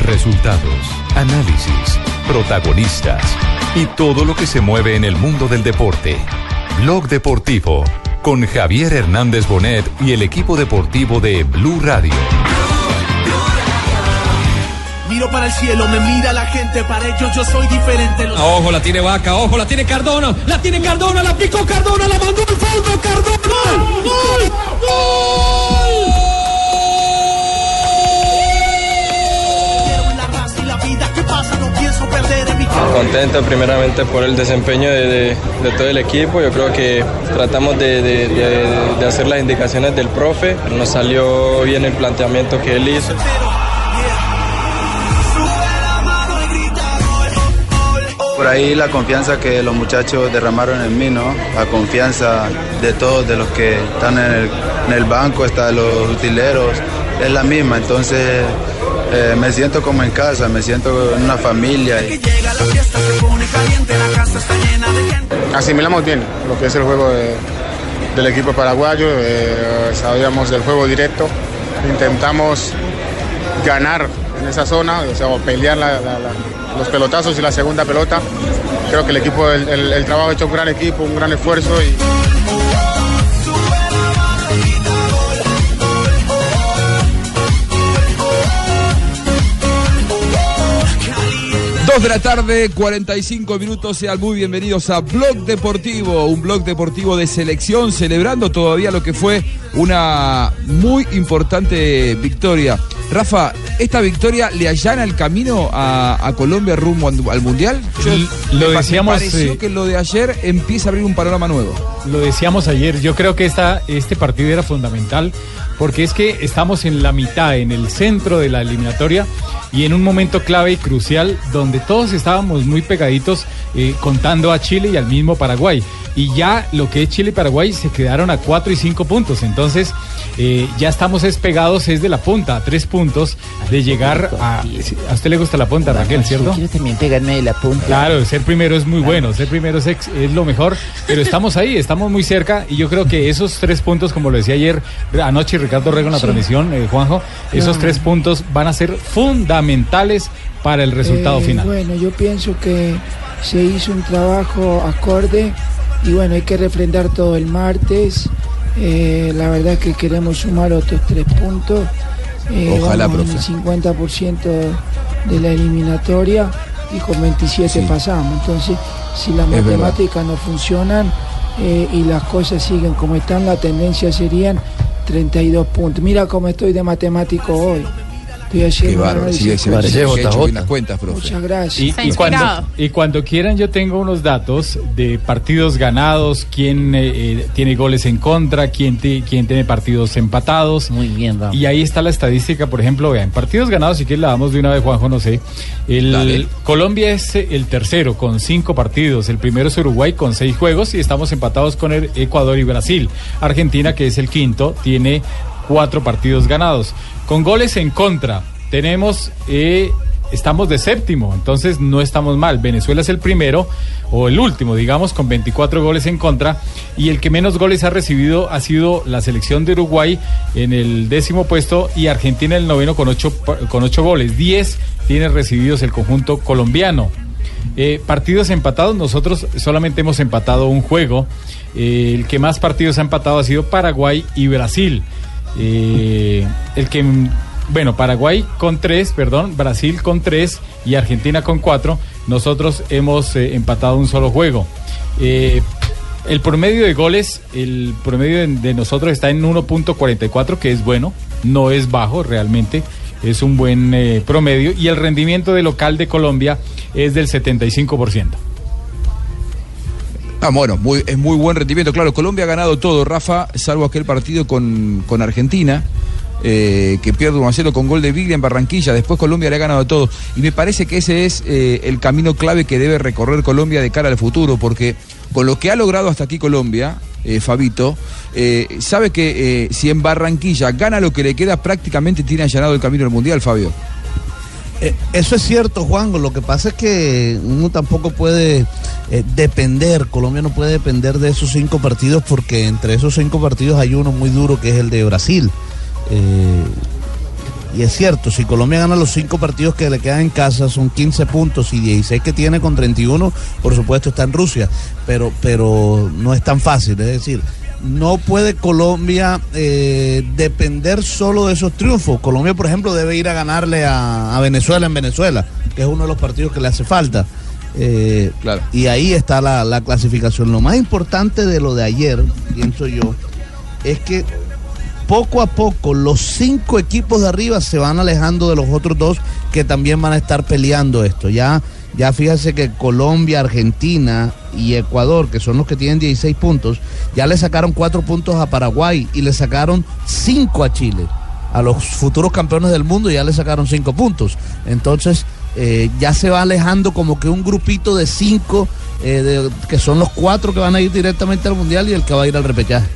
resultados, análisis, protagonistas y todo lo que se mueve en el mundo del deporte. Blog Deportivo con Javier Hernández Bonet y el equipo deportivo de Blue Radio. Miro para el cielo, me mira la gente, para ellos yo soy diferente. Los... Ojo, la tiene Vaca, ojo, la tiene Cardona, la tiene Cardona, la picó Cardona, la mandó al fondo, Cardona. ¡Gol! ¡Gol! ¡Gol! Contento primeramente por el desempeño de, todo el equipo. Yo creo que tratamos de hacer las indicaciones del profe. Nos salió bien el planteamiento que él hizo. Por ahí la confianza que los muchachos derramaron en mí, ¿no? La confianza de todos, de los que están en el, en el banco, hasta los utileros, es la misma. Entonces eh, me siento como en casa, me siento en una familia. asimilamos bien lo que es el juego de- del equipo paraguayo, eh, sabíamos del juego directo, intentamos ganar en esa zona, o sea, pelear los pelotazos y la segunda pelota. Creo que el equipo, el, trabajo ha hecho un gran equipo, un gran esfuerzo Dos de la tarde, 45 minutos. Sean muy bienvenidos a Blog Deportivo, un blog deportivo de selección, celebrando todavía lo que fue una muy importante victoria. Rafa, ¿esta victoria le allana el camino a, a Colombia rumbo al, al Mundial? Yo- lo me decíamos, pareció eh, que lo de ayer empieza a abrir un panorama nuevo. Lo decíamos ayer, yo creo que esta, este partido era fundamental porque es que estamos en la mitad, en el centro de la eliminatoria y en un momento clave y crucial donde todos estábamos muy pegaditos eh, contando a Chile y al mismo Paraguay. Y ya lo que es Chile y Paraguay se quedaron a 4 y 5 puntos. Entonces eh, ya estamos despegados es de la punta, a 3 puntos de llegar a... A usted le gusta la punta, Raquel, ¿cierto? Quiero también pegarme de la punta. Claro, ser primero es muy bueno, ser primero es, ex- es lo mejor, pero estamos ahí, estamos muy cerca y yo creo que esos tres puntos, como lo decía ayer, anoche Ricardo Rego en la Sí. transmisión, eh, Juanjo, esos Claro. tres puntos van a ser fundamentales para el resultado Eh, final. Bueno, yo pienso que se hizo un trabajo acorde y bueno, hay que refrendar todo el martes. Eh, la verdad es que queremos sumar otros tres puntos. Eh, Ojalá, en el 50% de la eliminatoria y con 27 Sí. pasamos. Entonces, si las Es verdad. matemáticas no funcionan eh, y las cosas siguen como están, la tendencia serían 32 puntos. Mira cómo estoy de matemático hoy. Qué bárbaro. Sí, se que las cuentas, profe. Muchas gracias. Y, Está y cuando, y cuando quieran yo tengo unos datos de partidos ganados, quién eh, eh, tiene goles en contra, quién, ti- quién tiene partidos empatados. Muy bien, vamos. Y ahí está la estadística, por ejemplo, vean, partidos ganados, si quieres la damos de una vez, Juanjo, no sé. El, Dale. Colombia es eh, el tercero con cinco partidos, el primero es Uruguay con seis juegos y estamos empatados con el Ecuador y Brasil. Argentina, que es el quinto, tiene cuatro partidos ganados. Con goles en contra, tenemos... eh, Estamos de séptimo, entonces no estamos mal. Venezuela es el primero, o el último, digamos, con 24 goles en contra. Y el que menos goles ha recibido ha sido la selección de Uruguay en el décimo puesto y Argentina en el noveno con ocho, con ocho goles. 10 tiene recibidos el conjunto colombiano. Eh, partidos empatados, nosotros solamente hemos empatado un juego. Eh, el que más partidos ha empatado ha sido Paraguay y Brasil. Eh, el que, bueno, Paraguay con tres, perdón, Brasil con tres y Argentina con cuatro. Nosotros hemos eh, empatado un solo juego. Eh, el promedio de goles, el promedio de, de nosotros está en 1.44, que es bueno, no es bajo realmente, es un buen promedio. Y el rendimiento de local de Colombia es del 75%. Ah, bueno, muy, es muy buen rendimiento. Claro, Colombia ha ganado todo, Rafa, salvo aquel partido con, con Argentina, eh, que pierde 1 a 0 con gol de Biglia en Barranquilla. Después Colombia le ha ganado todo. Y me parece que ese es eh, el camino clave que debe recorrer Colombia de cara al futuro, porque con lo que ha logrado hasta aquí Colombia, eh, Fabito, sabe que si en Barranquilla gana lo que le queda, prácticamente tiene allanado el camino al Mundial, Fabio. Eh, Eso es cierto, Juan. Lo que pasa es que uno tampoco puede eh, depender, Colombia no puede depender de esos cinco partidos porque entre esos cinco partidos hay uno muy duro que es el de Brasil. Eh, Y es cierto, si Colombia gana los cinco partidos que le quedan en casa, son 15 puntos y 16 que tiene con 31, por supuesto está en Rusia, pero, pero no es tan fácil, es decir, no puede Colombia eh, depender solo de esos triunfos. Colombia, por ejemplo, debe ir a ganarle a, a Venezuela en Venezuela, que es uno de los partidos que le hace falta. Eh, Y ahí está la, la clasificación. Lo más importante de lo de ayer, pienso yo, es que poco a poco los cinco equipos de arriba se van alejando de los otros dos que también van a estar peleando esto. Ya, ya fíjese que Colombia, Argentina y Ecuador, que son los que tienen 16 puntos, ya le sacaron cuatro puntos a Paraguay y le sacaron cinco a Chile. A los futuros campeones del mundo ya le sacaron cinco puntos. Entonces, eh, ya se va alejando como que un grupito de cinco, eh, de- que son los cuatro que van a ir directamente al Mundial y el que va a ir al repechaje.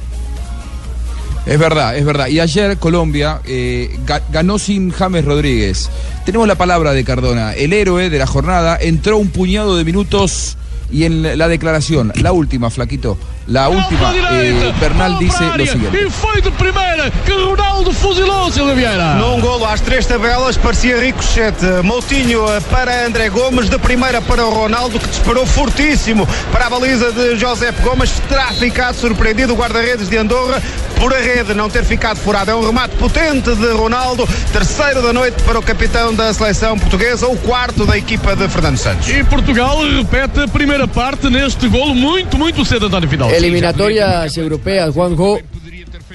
Es verdad, es verdad. Y ayer Colombia eh, ga- ganó sin James Rodríguez. Tenemos la palabra de Cardona, el héroe de la jornada. Entró un puñado de minutos y en la declaración, la última, Flaquito, la última, eh, Bernal dice lo siguiente. E foi de primeira que Ronaldo fuzilou Silvio Vieira. Num golo às três tabelas, parecia ricochete. Moutinho eh, para André Gomes, de primeira para o Ronaldo, que disparou fortíssimo para a baliza de José Gomes. Terá ficado surpreendido o guarda-redes de Andorra por a rede não ter ficado furada. É um remate potente de Ronaldo, terceiro da noite para o capitão da seleção portuguesa, o quarto da equipa de Fernando Santos. E Portugal repete a primeira parte neste golo muito, muito cedo, António Final. Eliminatorias europeas, Juanjo.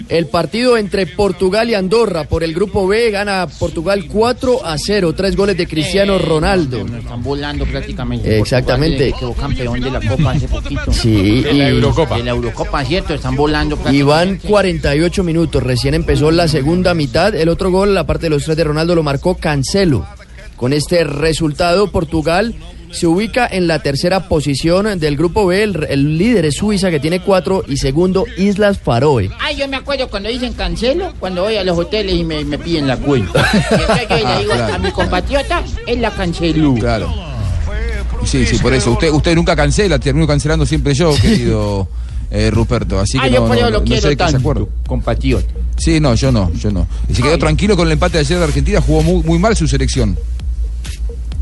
El partido entre Portugal y Andorra por el grupo B gana Portugal 4 a 0, tres goles de Cristiano Ronaldo. Están volando prácticamente. Exactamente. Portugal Quedó campeón de la Copa hace poquito. Sí, de la y- Eurocopa. De la Eurocopa, cierto, están volando Y prácticamente. van 48 minutos, recién empezó la segunda mitad. El otro gol, aparte de los tres de Ronaldo, lo marcó Cancelo. Con este resultado, Portugal se ubica en la tercera posición del grupo B. El, el líder es Suiza, que tiene cuatro, y segundo, Islas Faroe. Ay, yo me acuerdo cuando dicen cancelo, cuando voy a los hoteles y me, me piden la cuenta. Yo le Ah, digo claro. a mi compatriota, él la canceló. Claro. Sí, sí, por eso. Usted, usted nunca cancela, termino cancelando siempre yo, querido eh, Ruperto. Así que Ah, yo no, por no, eso lo no quiero sé de qué se tanto, acuerda. compatriota. Sí, no, yo no, yo no. Y se quedó tranquilo con el empate de ayer de Argentina, jugó muy, muy mal su selección.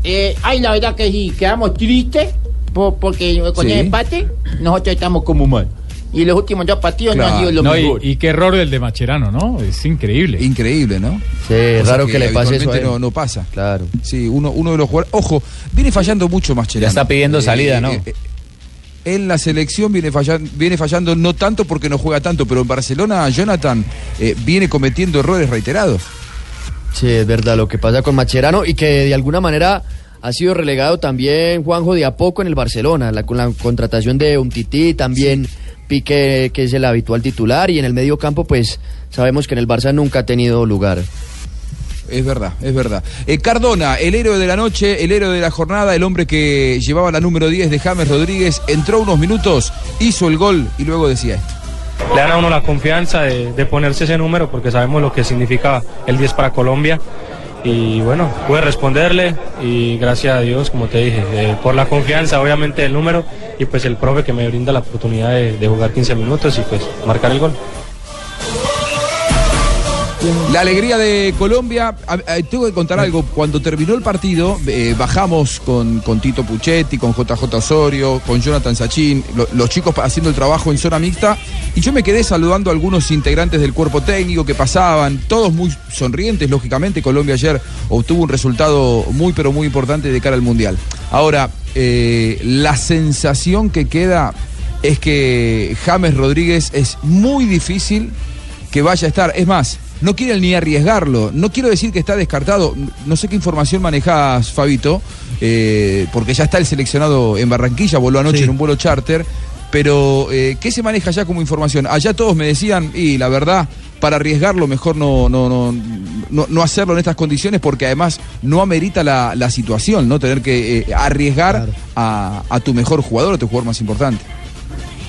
Eh, ay, la verdad que sí, quedamos tristes por- porque con Sí. el empate nosotros estamos como mal. Y los últimos dos partidos no han sido lo No, y, mejor. y qué error el de Macherano, ¿no? Es increíble. Increíble, ¿no? Sí, raro que, le pase eso a él. No, no pasa. Claro. Sí, uno, uno de los jugadores. Ojo, viene fallando mucho Mascherano. Ya está pidiendo salida, ¿no? en la selección viene fallando, viene fallando no tanto porque no juega tanto, pero en Barcelona Jonathan eh, viene cometiendo errores reiterados. Sí, es verdad lo que pasa con Macherano y que de alguna manera ha sido relegado también Juanjo de a poco en el Barcelona, la, con la contratación de Umtiti, también Piqué, que es el habitual titular, y en el medio campo, pues sabemos que en el Barça nunca ha tenido lugar. Es verdad, es verdad. Eh, Cardona, el héroe de la noche, el héroe de la jornada, el hombre que llevaba la número 10 de James Rodríguez, entró unos minutos, hizo el gol y luego decía esto. Le dan a uno la confianza de, ponerse ese número porque sabemos lo que significa el 10 para Colombia. Y bueno, pude responderle y gracias a Dios, como te dije, eh, por la confianza obviamente del número y pues el profe que me brinda la oportunidad de jugar 15 minutos y pues marcar el gol. La alegría de Colombia, a- a- tengo que contar algo, cuando terminó el partido eh, bajamos con, Tito Puchetti, con JJ Osorio, con Jonathan Sachin, lo- los chicos haciendo el trabajo en zona mixta y yo me quedé saludando a algunos integrantes del cuerpo técnico que pasaban, todos muy sonrientes, lógicamente Colombia ayer obtuvo un resultado muy pero muy importante de cara al Mundial. Ahora, eh, la sensación que queda es que James Rodríguez es muy difícil que vaya a estar. Es más, no quieren ni arriesgarlo. No quiero decir que está descartado. No sé qué información manejas, Fabito, eh, porque ya está el seleccionado en Barranquilla, voló anoche Sí. en un vuelo charter. Pero, eh, ¿qué se maneja ya como información? Allá todos me decían, y la verdad, para arriesgarlo, mejor no, no, no, no, no hacerlo en estas condiciones, porque además no amerita la, la situación, ¿no? Tener que eh, arriesgar a, a tu mejor jugador, a tu jugador más importante.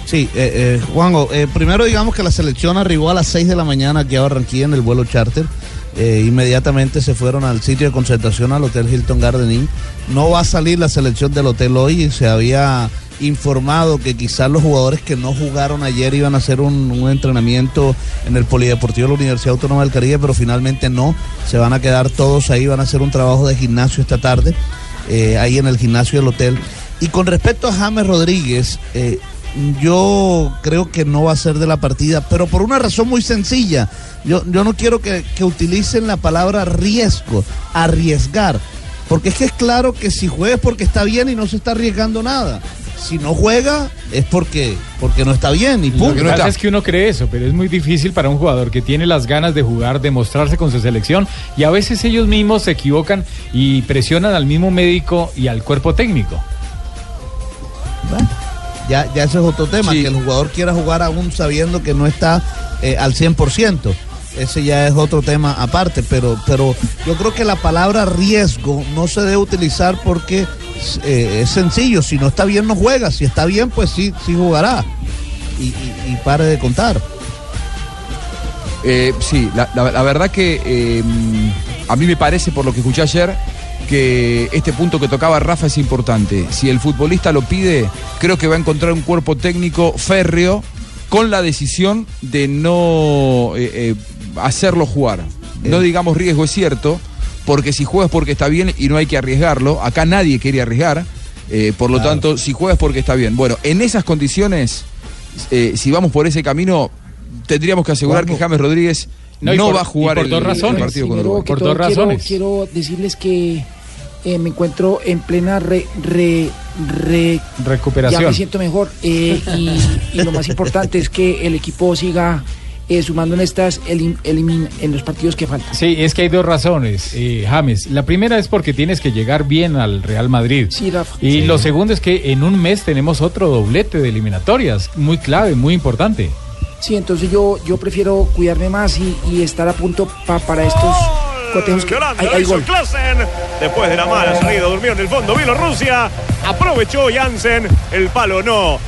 Sí, eh, eh, Juanjo, eh, primero digamos que la selección arribó a las 6 de la mañana aquí a Barranquilla en el vuelo charter. Eh, inmediatamente se fueron al sitio de concentración al Hotel Hilton Garden Inn. No va a salir la selección del hotel hoy, se había informado que quizás los jugadores que no jugaron ayer iban a hacer un, entrenamiento en el Polideportivo de la Universidad Autónoma del Caribe, pero finalmente no. Se van a quedar todos ahí, van a hacer un trabajo de gimnasio esta tarde, eh, ahí en el gimnasio del hotel. Y con respecto a James Rodríguez, eh, yo creo que no va a ser de la partida, pero por una razón muy sencilla. Yo, yo no quiero que, que utilicen la palabra riesgo, arriesgar, porque es que es claro que si juega es porque está bien y no se está arriesgando nada. Si no juega es porque, porque no está bien y Lo punto. que pasa es que uno cree eso, pero es muy difícil para un jugador que tiene las ganas de jugar, de mostrarse con su selección y a veces ellos mismos se equivocan y presionan al mismo médico y al cuerpo técnico. Ya, ya ese es otro tema, que el jugador quiera jugar aún sabiendo que no está eh, al 100%. Ese ya es otro tema aparte, pero, pero yo creo que la palabra riesgo no se debe utilizar porque eh, es sencillo, si no está bien no juega, si está bien pues sí, sí jugará. Y, y- y pare de contar. Eh, sí, la, la- la verdad que eh, a mí me parece, por lo que escuché ayer, que este punto que tocaba Rafa es importante. Si el futbolista lo pide, creo que va a encontrar un cuerpo técnico férreo con la decisión de no eh, eh, hacerlo jugar. No digamos riesgo, es cierto, porque si juegas porque está bien y no hay que arriesgarlo, acá nadie quiere arriesgar, eh, por lo tanto, si juegas porque está bien. Bueno, en esas condiciones, eh, si vamos por ese camino, tendríamos que asegurar que James Rodríguez no, por- va a jugar por el, dos el razones. partido con Uruguay. que todo, quiero, quiero decirles que eh, me encuentro en plena re, re, re- Recuperación. Ya me siento mejor eh, y, y lo más importante es que el equipo siga eh, sumando en estas elim- elimin- en los partidos que faltan. Sí, es que hay dos razones, eh, James. La primera es porque tienes que llegar bien al Real Madrid. Sí, Rafa. Y Sí. lo segundo es que en un mes tenemos otro doblete de eliminatorias, muy clave, muy importante. Sí, entonces yo, yo prefiero cuidarme más y, y estar a punto pa- para estos cotejos que Yolanda hay, hay hizo gol. Klassen. Después de la mala salida, durmió en el fondo Bielorrusia. Aprovechó Jansen. El palo no.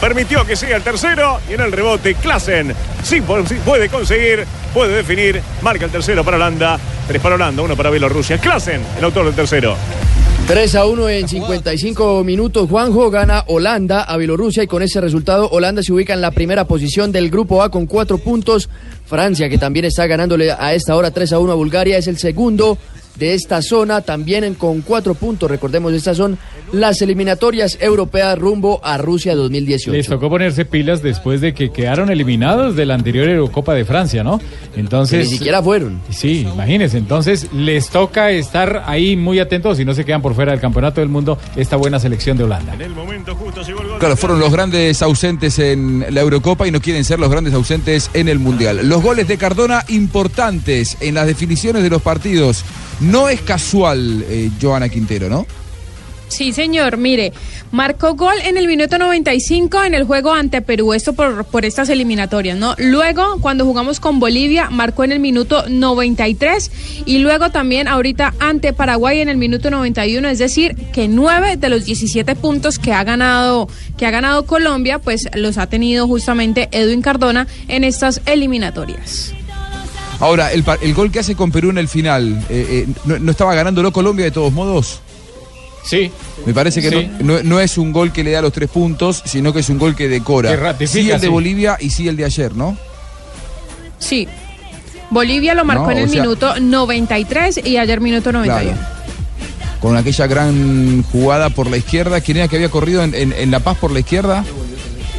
Permitió que siga el tercero. Y en el rebote, Klassen. Sí puede conseguir, puede definir. Marca el tercero para Holanda. Tres para Holanda, uno para Bielorrusia. Klassen, el autor del tercero. 3 a 1 en 55 minutos. Juanjo gana Holanda a Bielorrusia y con ese resultado Holanda se ubica en la primera posición del grupo A con cuatro puntos. Francia, que también está ganándole a esta hora 3 a 1 a Bulgaria, es el segundo de esta zona, también en- con cuatro puntos. Recordemos, estas son las eliminatorias europeas rumbo a Rusia 2018. Les tocó ponerse pilas después de que quedaron eliminados de la anterior Eurocopa de Francia, ¿no? Entonces. Que ni siquiera fueron. Sí, imagínense. Entonces les toca estar ahí muy atentos y no se quedan por fuera del campeonato del mundo esta buena selección de Holanda. En el momento justo llegó el gol. Claro, fueron los grandes ausentes en la Eurocopa y no quieren ser los grandes ausentes en el Mundial. Los goles de Cardona importantes en las definiciones de los partidos. No es casual, eh, Joana Quintero, ¿no? Sí, señor. Mire, marcó gol en el minuto 95 en el juego ante Perú, esto por, por estas eliminatorias, ¿no? Luego, cuando jugamos con Bolivia, marcó en el minuto 93 y luego también ahorita ante Paraguay en el minuto 91, es decir, que nueve de los 17 puntos que ha ganado que ha ganado Colombia, pues los ha tenido justamente Edwin Cardona en estas eliminatorias. Ahora, el, el gol que hace con Perú en el final, eh, eh, ¿no, no estaba ganándolo Colombia de todos modos? Sí. Me parece que Sí. no, no- no es un gol que le da los tres puntos, sino que es un gol que decora. Que ratifica, sí el de sí. Bolivia y sí el de ayer, ¿no? Sí. Bolivia lo marcó No, en el sea- minuto 93 y ayer minuto 91. Con aquella gran jugada por la izquierda. ¿Quién era que había corrido en, en- en La Paz por la izquierda?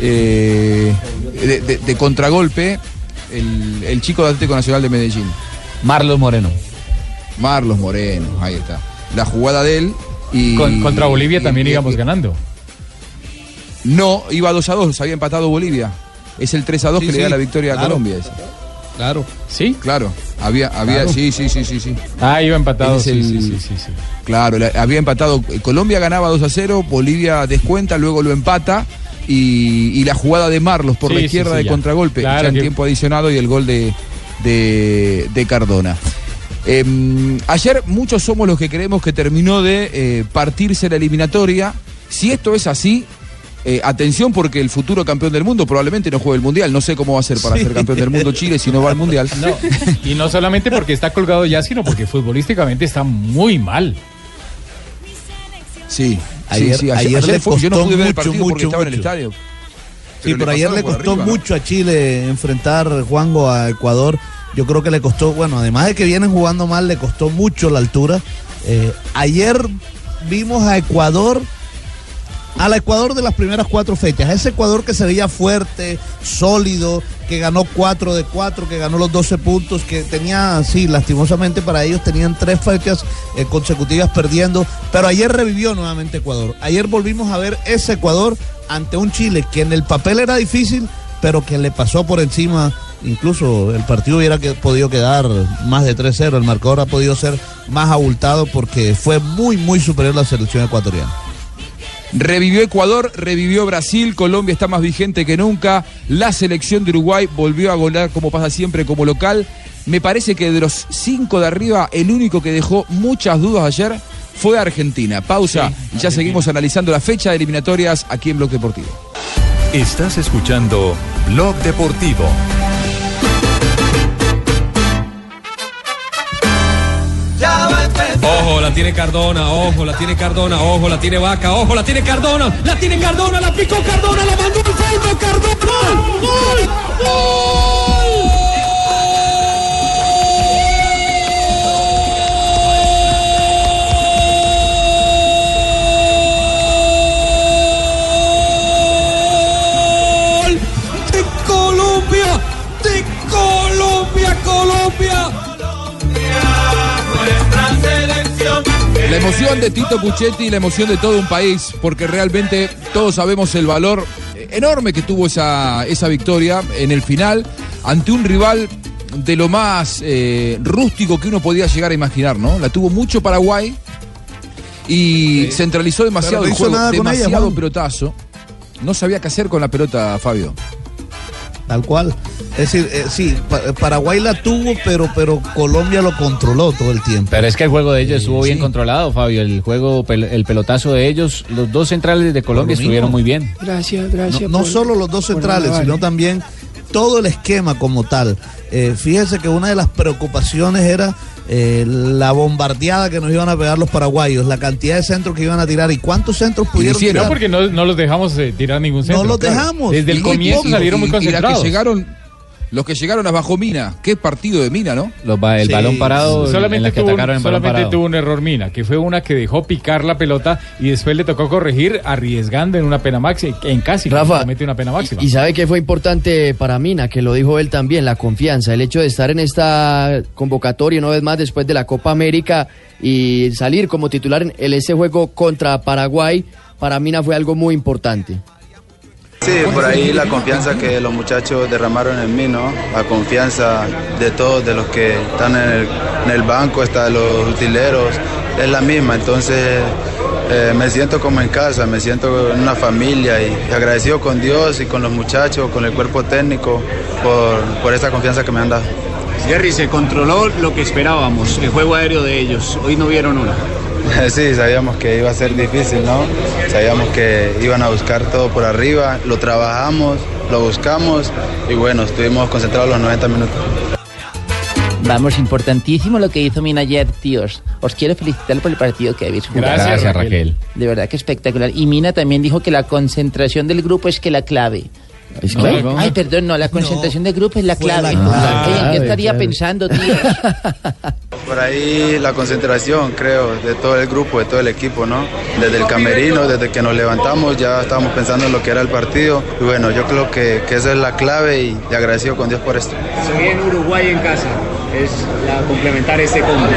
Eh, de, de- de contragolpe, el, el chico de Atlético Nacional de Medellín. Marlos Moreno. Marlos Moreno, ahí está. La jugada de él y. Con- contra Bolivia y- también y- íbamos ganando. No, iba 2 a 2, había empatado Bolivia. Es el 3 a 2 Sí, que le da la victoria a. Colombia. ese. Claro. ¿Sí? Claro. Había, había, Claro. sí, sí, sí, sí, sí. Ah, iba empatado. Sí, es sí, el- sí, sí, sí. Claro, la- había empatado. Colombia ganaba 2 a 0, Bolivia descuenta, luego lo empata. Y, y la jugada de Marlos por Sí, la sí, izquierda sí, de ya. contragolpe, Claro ya en que- tiempo adicionado y el gol de, de, de Cardona. Eh, ayer muchos somos los que creemos que terminó de eh, partirse la eliminatoria. Si esto es así, eh, atención porque el futuro campeón del mundo probablemente no juegue el mundial. No sé cómo va a ser para Sí. ser campeón del mundo Chile si no va al mundial. No, y no solamente porque está colgado ya, sino porque futbolísticamente está muy mal. Sí, Ayer, sí, ayer, ayer le fue- costó yo no pude ver el mucho, porque mucho, estaba en el mucho. estadio. Sí, Pero ayer le costó arriba, ¿no? mucho a Chile enfrentar Juango a Ecuador. Yo creo que le costó, bueno, además de que vienen jugando mal, le costó mucho la altura. Eh, ayer vimos a Ecuador, al Ecuador de las primeras cuatro fechas, ese Ecuador que se veía fuerte, sólido, que ganó 4 de 4, que ganó los 12 puntos, que tenía, sí, lastimosamente para ellos tenían tres fechas eh, consecutivas perdiendo, pero ayer revivió nuevamente Ecuador. Ayer volvimos a ver ese Ecuador ante un Chile que en el papel era difícil, pero que le pasó por encima. Incluso el partido hubiera que- podido quedar más de 3-0, el marcador ha podido ser más abultado porque fue muy, muy superior la selección ecuatoriana. Revivió Ecuador, revivió Brasil, Colombia está más vigente que nunca, la selección de Uruguay volvió a golear como pasa siempre como local. Me parece que de los cinco de arriba, el único que dejó muchas dudas ayer fue Argentina. Pausa y ya seguimos analizando la fecha de eliminatorias aquí en Bloque Deportivo. Estás escuchando Blog Deportivo. La tiene Cardona, ojo, la tiene Cardona, ojo, la tiene Vaca, ojo, la tiene Cardona, la tiene Cardona, la picó Cardona, la mandó al fondo, Cardona. ¡Gol! ¡Gol! ¡Gol! ¡De Colombia! ¡De Colombia, Colombia! La emoción de Tito Puchetti y la emoción de todo un país, porque realmente todos sabemos el valor enorme que tuvo esa, esa victoria en el final ante un rival de lo más eh, rústico que uno podía llegar a imaginar, ¿no? La tuvo mucho Paraguay y centralizó demasiado Pero no el hizo juego, nada con ella, demasiado pelotazo. No sabía qué hacer con la pelota, Fabio. Tal cual. Es decir, eh, sí, Pa- Paraguay la tuvo, pero, pero Colombia lo controló todo el tiempo. Pero es que el juego de ellos estuvo bien sí. controlado, Fabio. El juego, pel- el pelotazo de ellos, los dos centrales de Colombia estuvieron muy bien. Gracias, gracias. No, no por- solo los dos centrales, sino también todo el esquema como tal. Eh, fíjese que una de las preocupaciones era eh, la bombardeada que nos iban a pegar los paraguayos, la cantidad de centros que iban a tirar y cuántos centros pudieron No, tirar. porque no, no los dejamos eh, tirar ningún centro. los claro. dejamos. Desde el comienzo poco. salieron muy Y- y la concentrados. que llegaron, los que llegaron a bajo Mina, qué partido de Mina, ¿no? Los ba- el Sí, balón parado, en solamente la que tuvo, un- atacaron en solamente parado. tuvo un error Mina, que fue una que dejó picar la pelota y después le tocó corregir arriesgando en una pena máxima, en casi Rafa, comete una pena máxima. Y sabe que fue importante para Mina, que lo dijo él también, la confianza, el hecho de estar en esta convocatoria una vez más después de la Copa América y salir como titular en el- ese juego contra Paraguay, para Mina fue algo muy importante. Sí, por ahí la confianza que los muchachos derramaron en mí, ¿no? La confianza de todos, de los que están en el, banco, hasta los utileros, es la misma. Entonces eh, me siento como en casa, me siento en una familia y, y agradecido con Dios y con los muchachos, con el cuerpo técnico por, por esta confianza que me han dado. Jerry, se controló lo que esperábamos, el juego aéreo de ellos. Hoy no vieron una. Sí, sabíamos que iba a ser difícil, ¿no? Sabíamos que iban a buscar todo por arriba, lo trabajamos, lo buscamos y bueno, estuvimos concentrados los 90 minutos. Vamos, importantísimo lo que hizo Mina ayer, tíos. Os quiero felicitar por el partido que habéis jugado. Gracias, Gracias, Raquel. Raquel. De verdad que espectacular. Y Mina también dijo que la concentración del grupo es que la clave. ¿Es ¿No? Ay, perdón, no, la concentración del grupo es la clave. la clave. ¿en qué Clave, estaría clave. pensando, tíos? Por ahí la concentración, creo, de todo el grupo, de todo el equipo, ¿no? Desde el camerino, desde que nos levantamos, ya estábamos pensando en lo que era el partido. Y bueno, yo creo que, que esa es la clave y, y agradecido con Dios por esto. Se viene Uruguay en casa. Es la complementar este combo.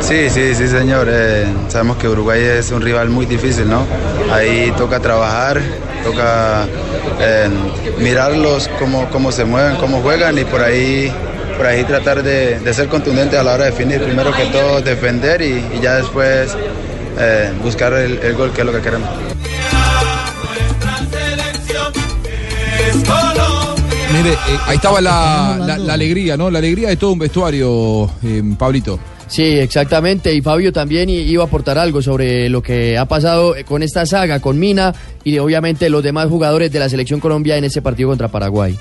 Sí, sí, sí, señor. Eh, sabemos que Uruguay es un rival muy difícil, ¿no? Ahí toca trabajar, toca eh, mirarlos cómo, cómo se mueven, cómo juegan y por ahí, por ahí tratar de, de ser contundente a la hora de definir. Primero que todo defender y, y ya después eh, buscar el, el gol, que es lo que queremos. Mire, eh, ahí estaba la, la- la alegría, ¿no? La alegría de todo un vestuario, eh, Pablito. Sí, exactamente. Y Fabio también iba a aportar algo sobre lo que ha pasado con esta saga, con Mina y obviamente los demás jugadores de la selección Colombia en ese partido contra Paraguay.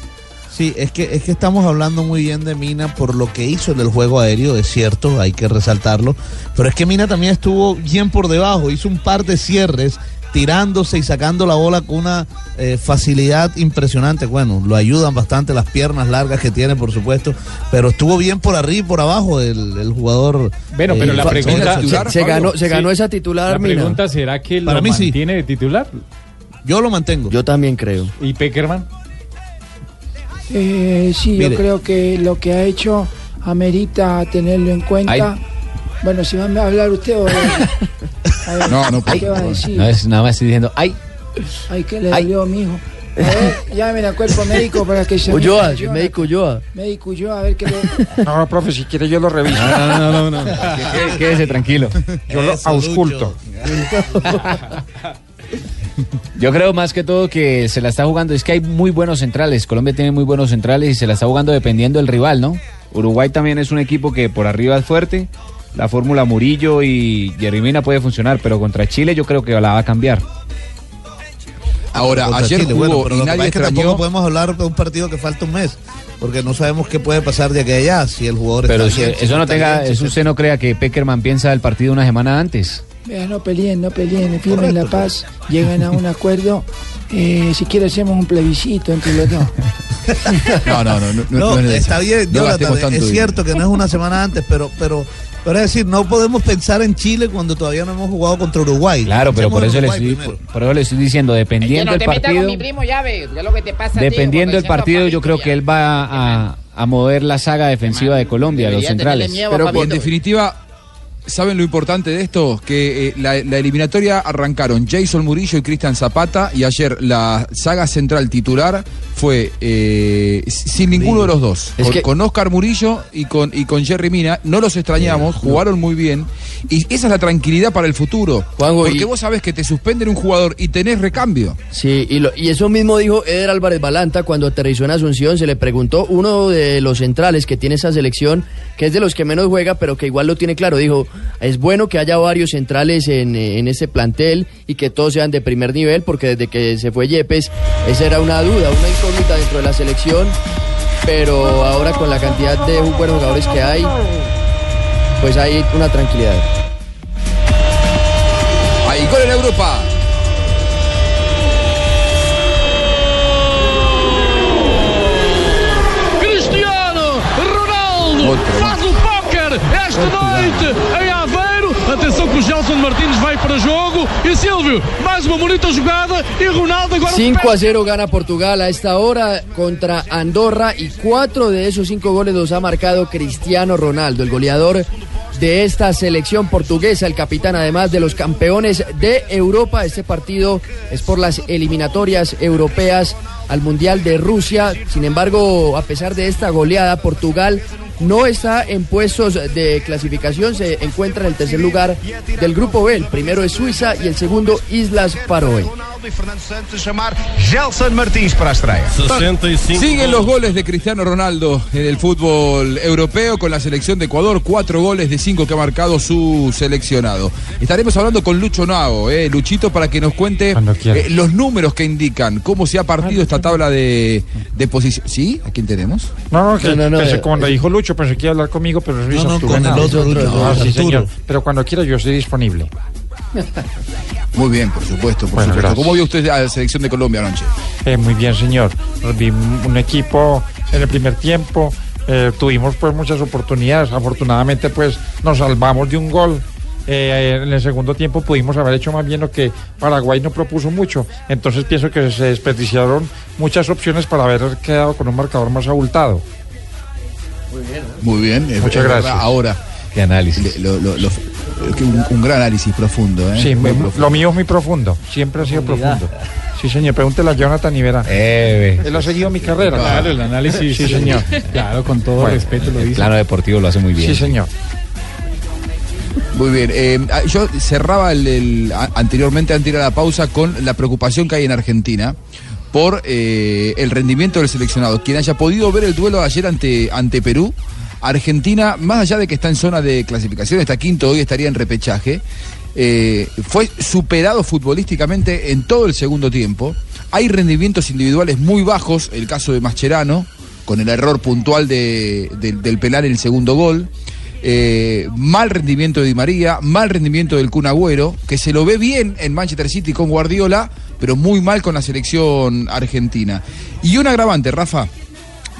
Sí, es que, es que estamos hablando muy bien de Mina por lo que hizo en el juego aéreo, es cierto, hay que resaltarlo. Pero es que Mina también estuvo bien por debajo, hizo un par de cierres, tirándose y sacando la bola con una eh, facilidad impresionante. Bueno, lo ayudan bastante las piernas largas que tiene, por supuesto, pero estuvo bien por arriba y por abajo el, el jugador. Bueno, pero eh, la pregunta se- se ganó- se ganó esa titular, La Mina. pregunta será que Para lo mí sí. mantiene de titular. Yo lo mantengo. Yo también creo. ¿Y Peckerman? Eh, sí, Mire. yo creo que lo que ha hecho amerita tenerlo en cuenta. Ay. Bueno, si va a hablar usted o... Ver, No, no, ¿Qué va a decir? No es nada más estoy diciendo, ay, Ay, ¿qué le dolió, mijo? A ver, llamen al cuerpo médico para que se... Ulloa, médico Ulloa. Médico Ulloa, a ver qué le... No, profe, si quiere yo lo reviso. No, no, no, no, no. Qué- Quédese tranquilo. Yo lo ausculto. Yo creo más que todo que se la está jugando. Es que hay muy buenos centrales. Colombia tiene muy buenos centrales y se la está jugando dependiendo del rival, ¿no? Uruguay también es un equipo que por arriba es fuerte. La fórmula Murillo y Jeremina puede funcionar, pero contra Chile yo creo que la va a cambiar. Ahora, Contra ayer Chile, jugó bueno, pero y lo que nadie pasa es que extrañó. tampoco podemos hablar de un partido que falta un mes, porque no sabemos qué puede pasar de aquí a allá, si el jugador Pero está eso, bien, si eso no tenga, bien, si eso usted no crea que Peckerman piensa el partido una semana antes. Vea, no peleen, no peleen, firmen la paz, lleguen a un acuerdo. Eh, si quiere hacemos un plebiscito entre los dos. No, no, no, no, No, no está bien, No Jonathan, es cierto que no es una semana antes, pero, pero, pero es decir, no podemos pensar en Chile cuando todavía no hemos jugado contra Uruguay. Claro, pero por eso, en le Uruguay estoy, por, por eso le estoy diciendo, dependiendo del partido, dependiendo del partido, yo creo que él va a, a mover la saga defensiva de Colombia, los centrales. miedo Pero en definitiva, ¿saben lo importante de esto? Que eh, la, la eliminatoria arrancaron Jason Murillo y Cristian Zapata y ayer la saga central titular fue eh, sin ninguno de los dos. Con, que- con Oscar Murillo y con, y con Jerry Mina. No los extrañamos, jugaron muy bien. Y esa es la tranquilidad para el futuro. Juanjo, porque y- vos sabés que te suspenden un jugador y tenés recambio. Sí, y, lo- y eso mismo dijo Eder Álvarez Balanta cuando aterrizó en Asunción. Se le preguntó uno de los centrales que tiene esa selección, que es de los que menos juega, pero que igual lo tiene claro. Dijo: Es bueno que haya varios centrales en, eh, en este plantel y que todos sean de primer nivel, porque desde que se fue Yepes, esa era una duda, una incógnita dentro de la selección. Pero ahora con la cantidad de buenos jugadores que hay, pues hay una tranquilidad. Ahí, gol en Europa. Cristiano Ronaldo Outro. Esta noite em Aveiro. Atenção que o Gelson Martins vai para jogo. E Silvio, mais uma bonita jogada. E Ronaldo agora. 5 a 0 gana Portugal a esta hora contra Andorra y cuatro de esos cinco goles los ha marcado Cristiano Ronaldo, el goleador de esta selección portuguesa, el capitán además de los campeones de Europa. Este partido es por las eliminatorias europeas al Mundial de Rusia. Sin embargo, a pesar de esta goleada, Portugal no está en puestos de clasificación, se encuentra en el tercer lugar del grupo B. El primero es Suiza y el segundo Islas Faroe. E Fernando Santos chamar Gelson Martins para a estreia. Siguen los goles de Cristiano Ronaldo en el fútbol europeo con la selección de Ecuador. Cuatro goles de cinco que ha marcado su seleccionado. Estaremos hablando con Lucho Nao, eh, Luchito, para que nos cuente eh, los números que indican cómo se ha partido esta tabla de, de posición. ¿Sí? ¿A quién tenemos? No, no, que No, no, no, pensé eh, cuando dijo Lucho, pensé que iba a hablar conmigo, pero Luis No, no, con el otro, Lucho, Ah, sí, señor. Pero cuando quiera yo estoy disponible. Muy bien, por supuesto, por Bueno, supuesto. gracias. ¿Cómo vio usted a la selección de Colombia anoche? Eh, muy bien, señor. Vi un equipo en el primer tiempo. eh, tuvimos pues muchas oportunidades. Afortunadamente pues nos salvamos de un gol. Eh, en el segundo tiempo pudimos haber hecho más bien lo que Paraguay no propuso mucho. Entonces pienso que se desperdiciaron muchas opciones para haber quedado con un marcador más abultado. Muy bien. es- Muchas es verdad. gracias. Ahora. Qué análisis. lo- lo- lo- que un, un gran análisis profundo. ¿eh? Sí, Muy profundo. lo mío es muy profundo. Siempre ha sido profundo. Sí, señor. Pregúntele a Jonathan y verá. Él ha seguido mi carrera. Claro, el análisis. Sí, señor. Claro, con todo Bueno, respeto lo El dice. plano deportivo lo hace muy bien. Sí, señor. Muy bien. eh, ah, yo cerraba el, el- anteriormente, antes de ir a la pausa, con la preocupación que hay en Argentina por eh, el rendimiento del seleccionado. Quien haya podido ver el duelo de ayer ante, ante Perú, Argentina, más allá de que está en zona de clasificación, está quinto, hoy estaría en repechaje, eh, fue superado futbolísticamente en todo el segundo tiempo. Hay rendimientos individuales muy bajos, el caso de Mascherano, con el error puntual de- del- penal en el segundo gol. Eh, mal rendimiento de Di María, mal rendimiento del Kun Agüero, que se lo ve bien en Manchester City con Guardiola, pero muy mal con la selección argentina. Y un agravante, Rafa,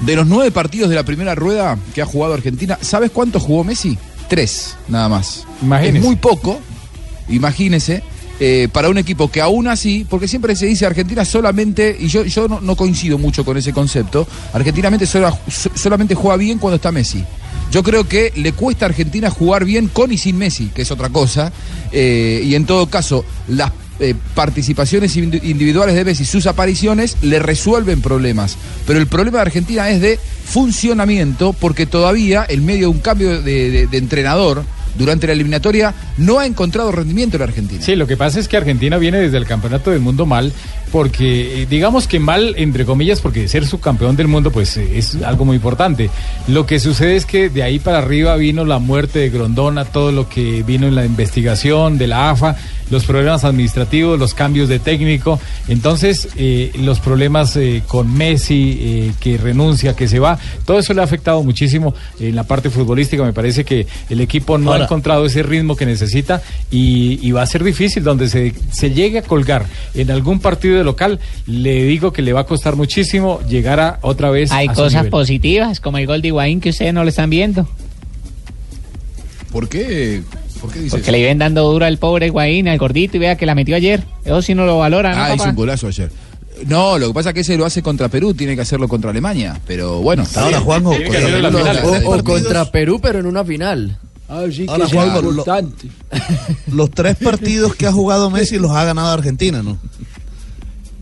de los nueve partidos de la primera rueda que ha jugado Argentina, ¿sabes cuánto jugó Messi? Tres, nada más. Imagínese. Es muy poco, imagínese, eh, para un equipo que aún así, porque siempre se dice Argentina solamente, y yo, yo no, no coincido mucho con ese concepto, so- solamente juega bien cuando está Messi. Yo creo que le cuesta a Argentina jugar bien con y sin Messi, que es otra cosa, eh, y en todo caso, las eh, participaciones indi- individuales de Messi, sus apariciones, le resuelven problemas. Pero el problema de Argentina es de funcionamiento, porque todavía, en medio de un cambio de, entrenador, durante la eliminatoria, no ha encontrado rendimiento en Argentina. Sí, lo que pasa es que Argentina viene desde el campeonato del mundo mal, porque eh, digamos que mal, entre comillas, porque ser subcampeón del mundo pues eh, es algo muy importante. Lo que sucede es que de ahí para arriba vino la muerte de Grondona, todo lo que vino en la investigación de la AFA, los problemas administrativos, los cambios de técnico, entonces eh, los problemas eh, con Messi, eh, que renuncia, que se va, todo eso le ha afectado muchísimo en la parte futbolística. Me parece que el equipo no ha encontrado ese ritmo que necesita y, y va a ser difícil donde se, se llegue a colgar en algún partido de local. Le digo que le va a costar muchísimo llegar a otra vez Hay a su cosas nivel. positivas, como el gol de Higuaín que ustedes no lo están viendo. ¿Por qué? ¿Por qué dices Porque le iban dando duro al pobre Higuaín, al gordito, y vea que la metió ayer. Eso sí no lo valora, ¿no, Ah, hizo un golazo ayer. No, lo que pasa es que ese lo hace contra Perú, tiene que hacerlo contra Alemania. Pero bueno. está Ahora. Juanjo, que O, contra Perú, pero en una final. Ahora, Juanjo, lo- los tres partidos que ha jugado Messi los ha ganado Argentina, ¿no?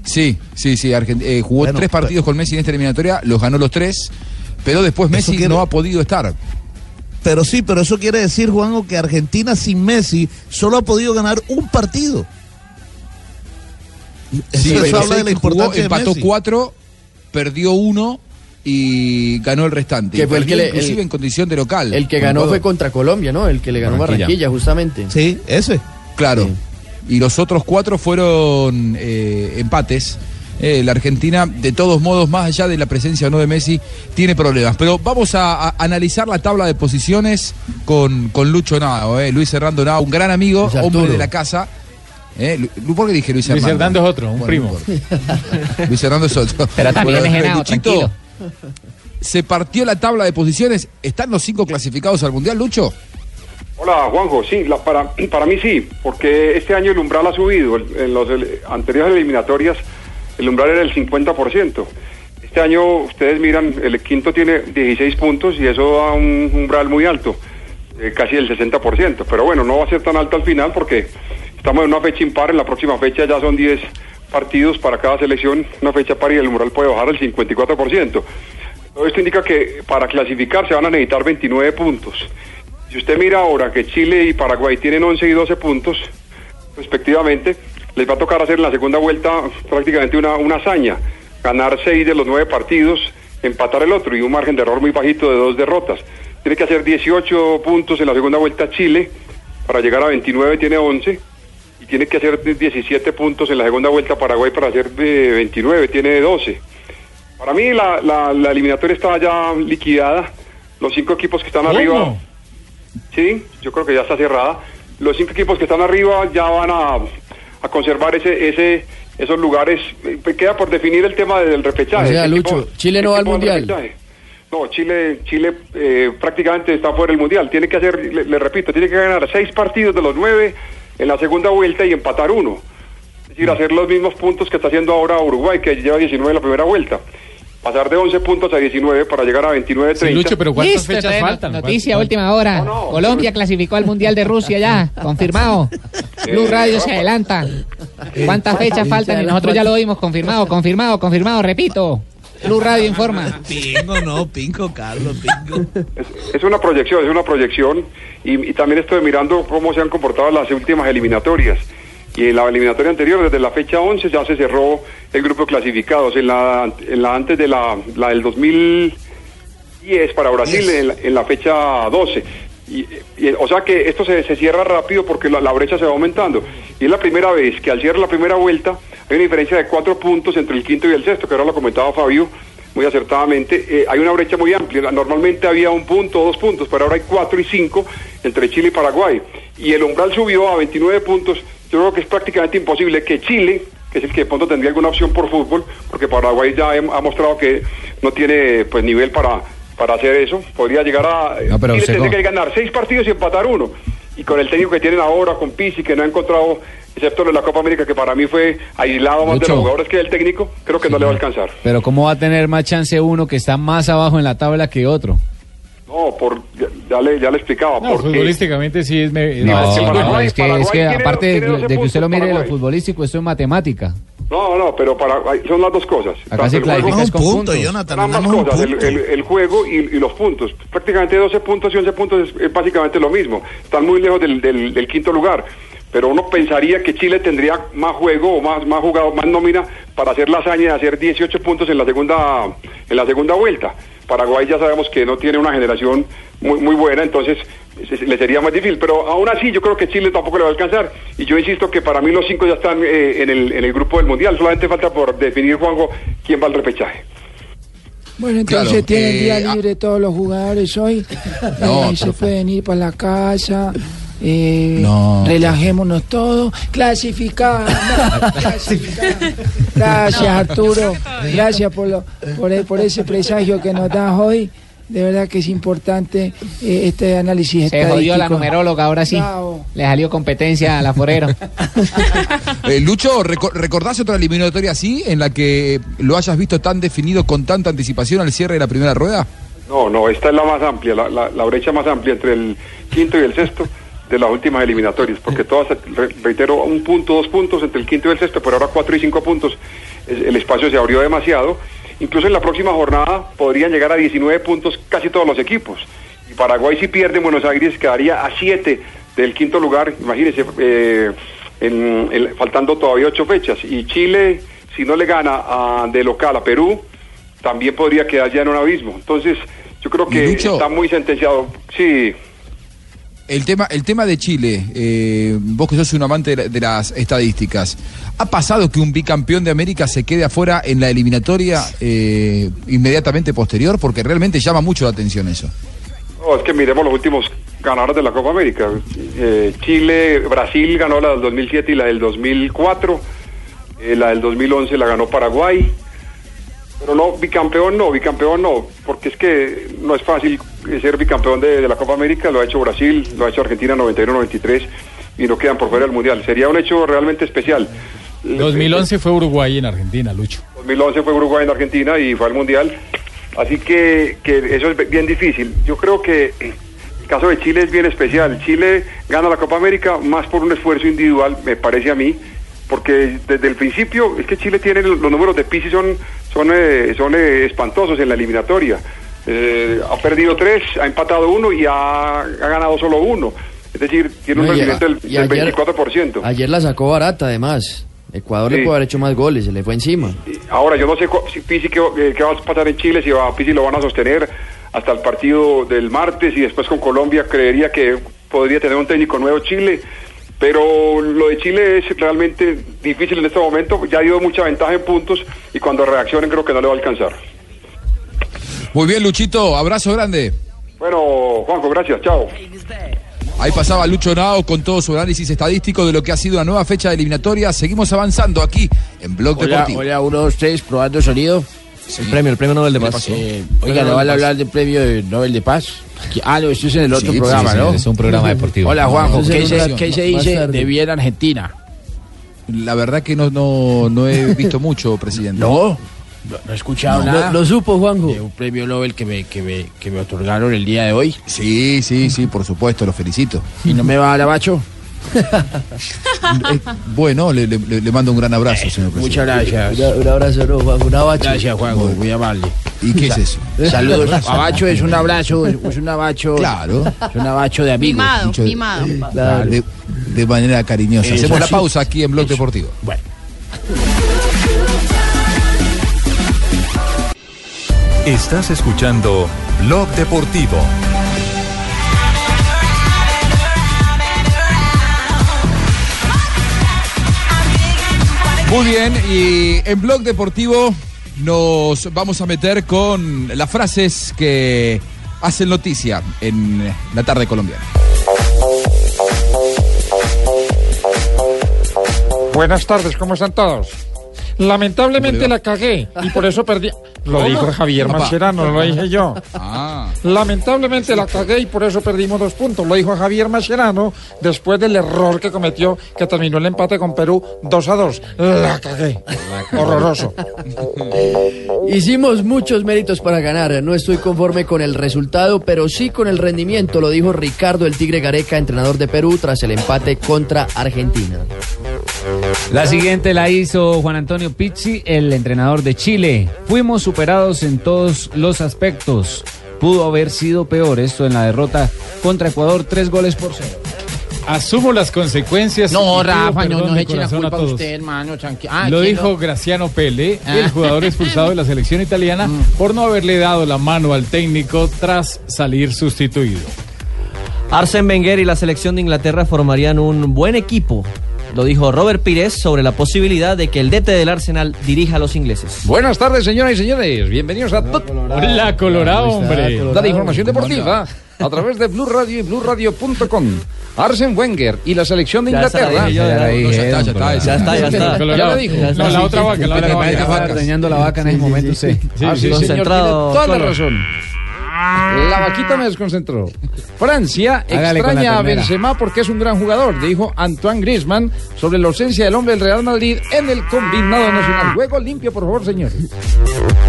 Sí, sí, sí. Argen- eh, jugó Bueno, tres partidos con Messi en esta eliminatoria, los ganó los tres, pero después Messi quiere- no ha podido estar. Pero sí, pero eso quiere decir, Juanjo, que Argentina sin Messi solo ha podido ganar un partido. Eso, Sí, eso habla de la jugó, importancia de empató Messi. cuatro, perdió uno y ganó el restante. Que Y fue el que le- inclusive el- en condición de local. El que ganó fue contra Colombia, ¿no? El que le ganó Barranquilla. Barranquilla, justamente. Sí, ese. Claro. Y los otros cuatro fueron eh, empates. Eh, la Argentina, de todos modos, más allá de la presencia o no de Messi, tiene problemas. Pero vamos a, a analizar la tabla de posiciones con, con Lucho Nao, eh. Luis Hernando Nao, un gran amigo, Luis Arturo. hombre de la casa. Eh, Lu- ¿Por qué dije Luis Luis Hernando? Hernando es otro, un Bueno, primo. no. Luis Hernando es otro. Pero también es Henao, Luchito, tranquilo. Se partió la tabla de posiciones. ¿Están los cinco clasificados al Mundial, Lucho? Hola Juanjo, sí, la- para, para mí sí, porque este año el umbral ha subido. En los el- anteriores eliminatorias el umbral era el 50%. Este año ustedes miran, el quinto tiene 16 puntos y eso da un umbral muy alto, eh, casi el 60%. Pero bueno, no va a ser tan alto al final porque estamos en una fecha impar, en la próxima fecha ya son 10 partidos para cada selección, una fecha par y el umbral puede bajar al 54%. Todo esto indica que para clasificar se van a necesitar 29 puntos. Si usted mira ahora que Chile y Paraguay tienen 11 y 12 puntos, respectivamente, les va a tocar hacer en la segunda vuelta prácticamente una, una hazaña, ganar 6 de los 9 partidos, empatar el otro y un margen de error muy bajito de dos derrotas. Tiene que hacer 18 puntos en la segunda vuelta Chile, para llegar a 29 tiene 11, y tiene que hacer 17 puntos en la segunda vuelta Paraguay para hacer eh, 29, tiene 12. Para mí la, la, la eliminatoria está ya liquidada, los cinco equipos que están arriba... Sí, yo creo que ya está cerrada. Los cinco equipos que están arriba ya van a, a conservar ese, ese, esos lugares. Eh, Queda por definir el tema del repechaje. O sea, ¿Qué Lucho, Chile no va al Mundial. repechaje? No, Chile, Chile eh, prácticamente está fuera del mundial. Tiene que hacer, le, le repito, tiene que ganar seis partidos de los nueve en la segunda vuelta y empatar uno. Es decir, hacer los mismos puntos que está haciendo ahora Uruguay, que lleva 19 en la primera vuelta. Pasar de 11 puntos a 19 para llegar a 29, 30. Lucho, pero ¿cuántas Listo, fechas faltan? Noticia, última hora. Colombia clasificó al Mundial de Rusia ya, confirmado. Blue Radio se adelanta. ¿Cuántas fechas faltan? Y nosotros ya lo oímos, confirmado, confirmado, confirmado, repito. Blue Radio informa. Pingo, no, Pingo, Carlos, Pingo. Es una proyección, es una proyección y, y también estoy mirando cómo se han comportado las últimas eliminatorias. Y en la eliminatoria anterior, desde la fecha 11, ya se cerró el grupo de clasificados. En la, en la antes de la, la del 2010 para Brasil, en la, en la fecha 12. Y, y, o sea que esto se, se cierra rápido porque la, la brecha se va aumentando. Y es la primera vez que al cierre la primera vuelta hay una diferencia de cuatro puntos entre el quinto y el sexto, que ahora lo comentaba Fabio. muy acertadamente, eh, hay una brecha muy amplia. Normalmente había un punto, dos puntos, pero ahora hay cuatro y cinco entre Chile y Paraguay. Y el umbral subió a 29 puntos. Yo creo que es prácticamente imposible que Chile, que es el que de pronto tendría alguna opción por fútbol, porque Paraguay ya ha mostrado que no tiene pues nivel para, para hacer eso, podría llegar a... No, pero Chile tendría que ganar seis partidos y empatar uno. Y con el técnico que tienen ahora, con Pizzi, que no ha encontrado, excepto en la Copa América, que para mí fue aislado más de Lucho. los jugadores que el técnico, creo que no le va a alcanzar. Pero ¿cómo va a tener más chance uno que está más abajo en la tabla que otro? No, por, ya, ya le, ya le explicaba. No, porque futbolísticamente sí es... me- No, más- no, Paraguay- es que, Paraguay es que aparte de, 12 de que usted lo mire lo Paraguay. futbolístico, esto es matemática. No, no, pero para, son las dos cosas. Acá se Tanto el juego- clasifica es con punto, puntos. Jonathan, Son ambas cosas, el, punto. el- el juego y, y los puntos. Prácticamente 12 puntos y 11 puntos es, es básicamente lo mismo. Están muy lejos del, del- del quinto lugar. Pero uno pensaría que Chile tendría más juego o más, más jugado, más nómina para hacer la hazaña de hacer 18 puntos en la segunda, en la segunda vuelta. Paraguay ya sabemos que no tiene una generación muy, muy buena, entonces le sería más difícil. Pero aún así yo creo que Chile tampoco le va a alcanzar. Y yo insisto que para mí los cinco ya están eh, en, el, en el grupo del Mundial. Solamente falta por definir, Juanjo, quién va al repechaje. Bueno, entonces Claro, tienen eh, día ah- libre todos los jugadores hoy. No, Eh, se pueden ir para la casa. Eh, No, relajémonos todos. Clasificados. Gracias, Arturo. Gracias por, lo- por, e- por ese presagio que nos das hoy. De verdad que es importante eh, este análisis Se jodió la numeróloga, ahora sí. Bravo. Le salió competencia a la forero. Eh, Lucho, reco- ¿recordás otra eliminatoria así en la que lo hayas visto tan definido con tanta anticipación al cierre de la primera rueda? No, no, esta es la más amplia, la, la- la brecha más amplia entre el quinto y el sexto de las últimas eliminatorias, porque todas, re- reitero, un punto, dos puntos entre el quinto y el sexto, pero ahora cuatro y cinco puntos. El espacio se abrió demasiado. Incluso en la próxima jornada podrían llegar a 19 puntos casi todos los equipos. Y Paraguay si pierde en Buenos Aires quedaría a 7 del quinto lugar, imagínense, eh, en- en- faltando todavía ocho fechas. Y Chile, si no le gana a- de local a Perú, también podría quedar ya en un abismo. Entonces, yo creo que está muy sentenciado. Sí, El tema, el tema de Chile, eh, vos que sos un amante de, la- de las estadísticas, ¿ha pasado que un bicampeón de América se quede afuera en la eliminatoria eh, inmediatamente posterior? Porque realmente llama mucho la atención eso. no, es que miremos los últimos ganadores de la Copa América. Eh, Chile, Brasil ganó la del 2007 y la del 2004. Eh, la del 2011 la ganó Paraguay. Pero no, bicampeón no, bicampeón no, porque es que no es fácil ser bicampeón de, de la Copa América, lo ha hecho Brasil, lo ha hecho Argentina 91-93 y no quedan por fuera del Mundial. Sería un hecho realmente especial. 2011 fue Uruguay en Argentina, Lucho. 2011 fue Uruguay en Argentina y fue al Mundial. Así que, que eso es bien difícil. Yo creo que el caso de Chile es bien especial. Chile gana la Copa América más por un esfuerzo individual, me parece a mí, porque desde el principio es que Chile tiene los números de Pizzi son, son, eh, son eh, espantosos en la eliminatoria. Eh, ha perdido tres, ha empatado uno y ha, ha ganado solo uno. Es decir, tiene un No, rendimiento del, del ayer- 24%. Ayer la sacó barata, además. Ecuador Sí. le puede haber hecho más goles, se le fue encima. Ahora, yo no sé si Pizzi qué, eh, qué va a pasar en Chile, si va, a Pizzi lo van a sostener hasta el partido del martes y después con Colombia. Creería que podría tener un técnico nuevo Chile, pero lo de Chile es realmente difícil en este momento. Ya dio mucha ventaja en puntos y cuando reaccionen creo que no le va a alcanzar. Muy bien, Luchito, abrazo grande. Bueno, Juanjo, gracias, chao. Ahí pasaba Lucho Nao con todo su análisis estadístico de lo que ha sido una nueva fecha de eliminatoria. Seguimos avanzando aquí en Blog Hola, Deportivo. hola, uno, dos, tres, probando sonido. El premio, el premio Nobel de Paz. Eh, ¿Qué oiga? ¿no van a hablar del premio de Nobel de Paz? Ah, no, esto es en el otro Sí, programa, sí, sí, ¿no? es un programa deportivo. Hola, Juanjo, ¿qué, se, qué dice de vida en Argentina? La verdad que no, no, no he visto mucho, presidente. No, no, no he escuchado No, nada. lo- lo supo, Juanjo. De un premio Nobel que me, que, me, que me otorgaron el día de hoy. Sí, sí, sí, por supuesto, lo felicito. ¿Y no me va a la macho? Eh, bueno, le, le- le mando un gran abrazo, señor presidente. Muchas gracias. Un, un abrazo, no, Juanjo, un abrazo. Gracias, Juanjo, muy amable. ¿Y qué es eso? Saludos. Abacho es un abrazo, es un abacho. Claro. Es un abacho de amigos. Mimado, mimado. De, de manera cariñosa. Eso Hacemos la sí. pausa aquí en Blog Deportivo. Bueno. Estás escuchando Blog Deportivo. Muy bien, y en Blog Deportivo nos vamos a meter con las frases que hacen noticia en la tarde colombiana. Buenas tardes, ¿cómo están todos? Lamentablemente la cagué y por eso perdí. Lo dijo Javier Papá. Mascherano, no lo dije yo. Ah. Lamentablemente la cagué y por eso perdimos dos puntos. Lo dijo Javier Mascherano después del error que cometió que terminó el empate con Perú 2 a 2. La cagué. Horroroso. Hicimos muchos méritos para ganar. No estoy conforme con el resultado, pero sí con el rendimiento, lo dijo Ricardo el Tigre Gareca, entrenador de Perú, tras el empate contra Argentina. La siguiente la hizo Juan Antonio Pizzi, el entrenador de Chile. Fuimos superados en todos los aspectos. Pudo haber sido peor esto en la derrota contra Ecuador, tres goles por cero. Asumo las consecuencias. No, Rafa, no de echen la culpa a todos. usted, hermano. tranqui- Ah, Lo ¿quién dijo Graciano Pelle, Ah. el jugador expulsado de la selección italiana, Mm. por no haberle dado la mano al técnico tras salir sustituido. Arsen Wenger y la selección de Inglaterra formarían un buen equipo. Lo dijo Robert Pires sobre la posibilidad de que el DT del Arsenal dirija a los ingleses. Buenas tardes, señoras y señores. Bienvenidos a Hola, Colorado, hombre. La información deportiva a través de Blue Radio y BlueRadio.com. Arsen Wenger y la selección de Inglaterra. ya está, ya está, Ya está, ya está. Ya lo dijo. Está. No, la otra vaca, la otra vaca. Estaba ordeñando la vaca en ese momento, sí. Ah, sí, señor, tiene Concentrado, toda la razón. La vaquita me desconcentró. Francia Hágale con la extraña a ternera. Benzema porque es un gran jugador, dijo Antoine Griezmann sobre la ausencia del hombre del Real Madrid en el combinado nacional. Juego limpio, por favor, señores.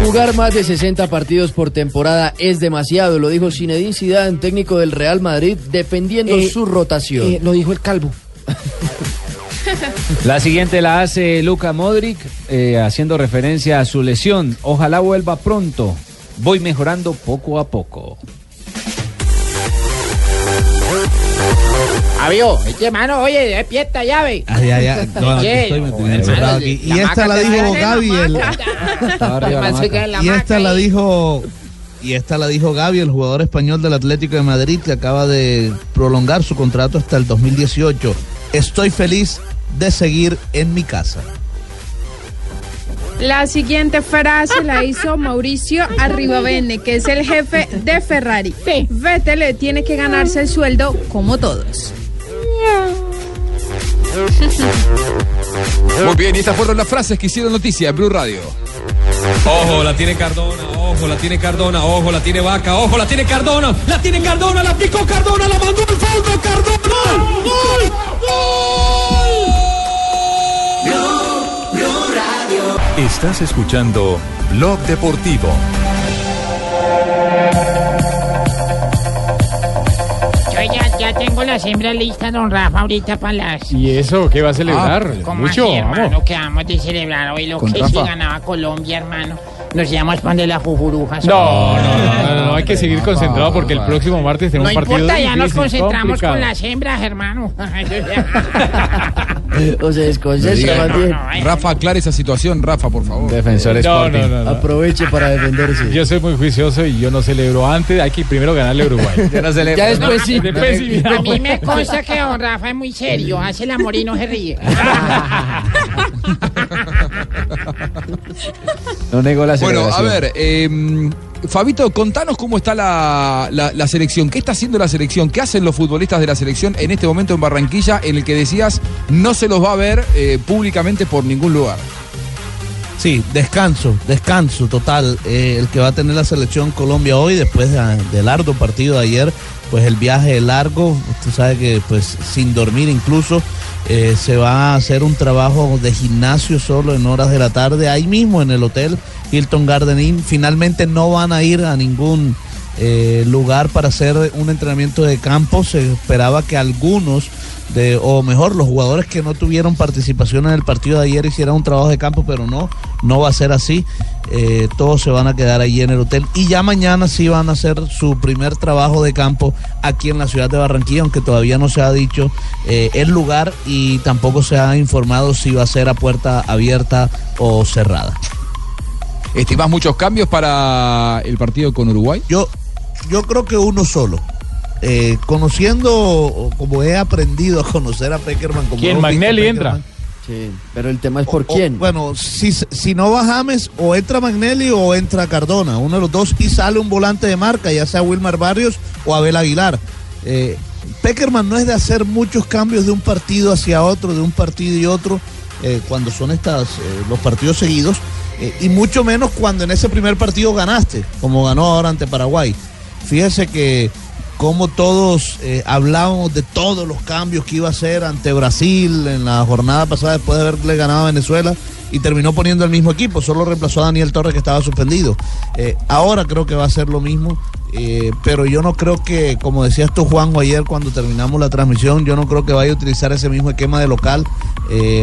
Jugar más de 60 partidos por temporada es demasiado, lo dijo Zinedine Zidane, técnico del Real Madrid, defendiendo Eh, su rotación. Eh, lo dijo el calvo. La siguiente la hace Luka Modric, eh, haciendo referencia a su lesión. Ojalá vuelva pronto. Voy mejorando poco a poco. Este oye, despierta llave. Ah, ya, ya. No, aquí ¿Qué? estoy, me tenía Hermano, encerrado aquí. Y esta la dijo Gaby. Y esta la dijo y esta la dijo Gaby, el jugador español del Atlético de Madrid que acaba de prolongar su contrato hasta el 2018. Estoy feliz de seguir en mi casa. La siguiente frase la hizo Mauricio Arribavene, que es el jefe de Ferrari. Vettel tiene que ganarse el sueldo como todos. Muy bien, y estas fueron las frases que hicieron noticia en Blue Radio. Ojo, la tiene Cardona, ojo, la tiene Cardona, ojo, la tiene Vaca, ojo, la tiene Cardona, la tiene Cardona, la picó Cardona, la mandó al fondo, Cardona. ¡Gol! Estás escuchando Blog Deportivo. Yo ya, ya tengo las hembras listas, don Rafa, ahorita para las... ¿Y eso qué va a celebrar? ¿Cómo Mucho, así, hermano? vamos. que vamos de celebrar hoy lo Con que Rafa. sí ganaba Colombia, hermano. Nos íbamos para de la jujuruja. No, no, no, no, no, hay que seguir concentrado porque el próximo martes tenemos No un partido importa, ya nos concentramos complicado. con las hembras, hermano. o se desconcentra bien. Rafa, aclare esa situación, Rafa, por favor. Defensor No, Sporting. no, no, no. Aproveche para defenderse. Yo soy muy juicioso y yo no celebro antes, hay que primero ganarle a Uruguay. Yo no celebro. Ya después sí. Después sí, mira, A mí me consta que don Rafa es muy serio, hace el amor y no se ríe. No negó la Bueno, a ver, eh, Fabito, contanos cómo está la, la- la selección. ¿Qué está haciendo la selección? ¿Qué hacen los futbolistas de la selección en este momento en Barranquilla, en el que decías no se los va a ver eh, públicamente por ningún lugar? Sí, descanso, descanso total. Eh, el que va a tener la selección Colombia hoy, después de- del arduo partido de ayer, pues el viaje largo, usted sabe que pues sin dormir incluso, eh, se va a hacer un trabajo de gimnasio solo en horas de la tarde, ahí mismo en el hotel Hilton Garden Inn. Finalmente no van a ir a ningún eh, lugar para hacer un entrenamiento de campo. Se esperaba que algunos de, o mejor, los jugadores que no tuvieron participación en el partido de ayer hicieran un trabajo de campo, pero no, no va a ser así. Eh, todos se van a quedar allí en el hotel y ya mañana sí van a hacer su primer trabajo de campo aquí en la ciudad de Barranquilla, aunque todavía no se ha dicho eh, el lugar y tampoco se ha informado si va a ser a puerta abierta o cerrada. ¿Estimás muchos cambios para el partido con Uruguay? Yo, yo creo que uno solo. Eh, conociendo, o como he aprendido a conocer a Peckerman, como ¿Quién? Magnelli Peckerman, entra. Sí, pero el tema es por O- o, quién. bueno, si, si no va James, o entra Magnelli o entra Cardona, uno de los dos, y sale un volante de marca, ya sea Wilmar Barrios o Abel Aguilar. Eh, Peckerman no es de hacer muchos cambios de un partido hacia otro, de un partido y otro, eh, cuando son estas, eh, los partidos seguidos, eh, y mucho menos cuando en ese primer partido ganaste, como ganó ahora ante Paraguay. Fíjese que como todos eh, hablábamos de todos los cambios que iba a hacer ante Brasil en la jornada pasada después de haberle ganado a Venezuela y terminó poniendo el mismo equipo, solo reemplazó a Daniel Torres que estaba suspendido. Eh, ahora creo que va a ser lo mismo, eh, pero yo no creo que, como decías tú Juanjo ayer cuando terminamos la transmisión, yo no creo que vaya a utilizar ese mismo esquema de local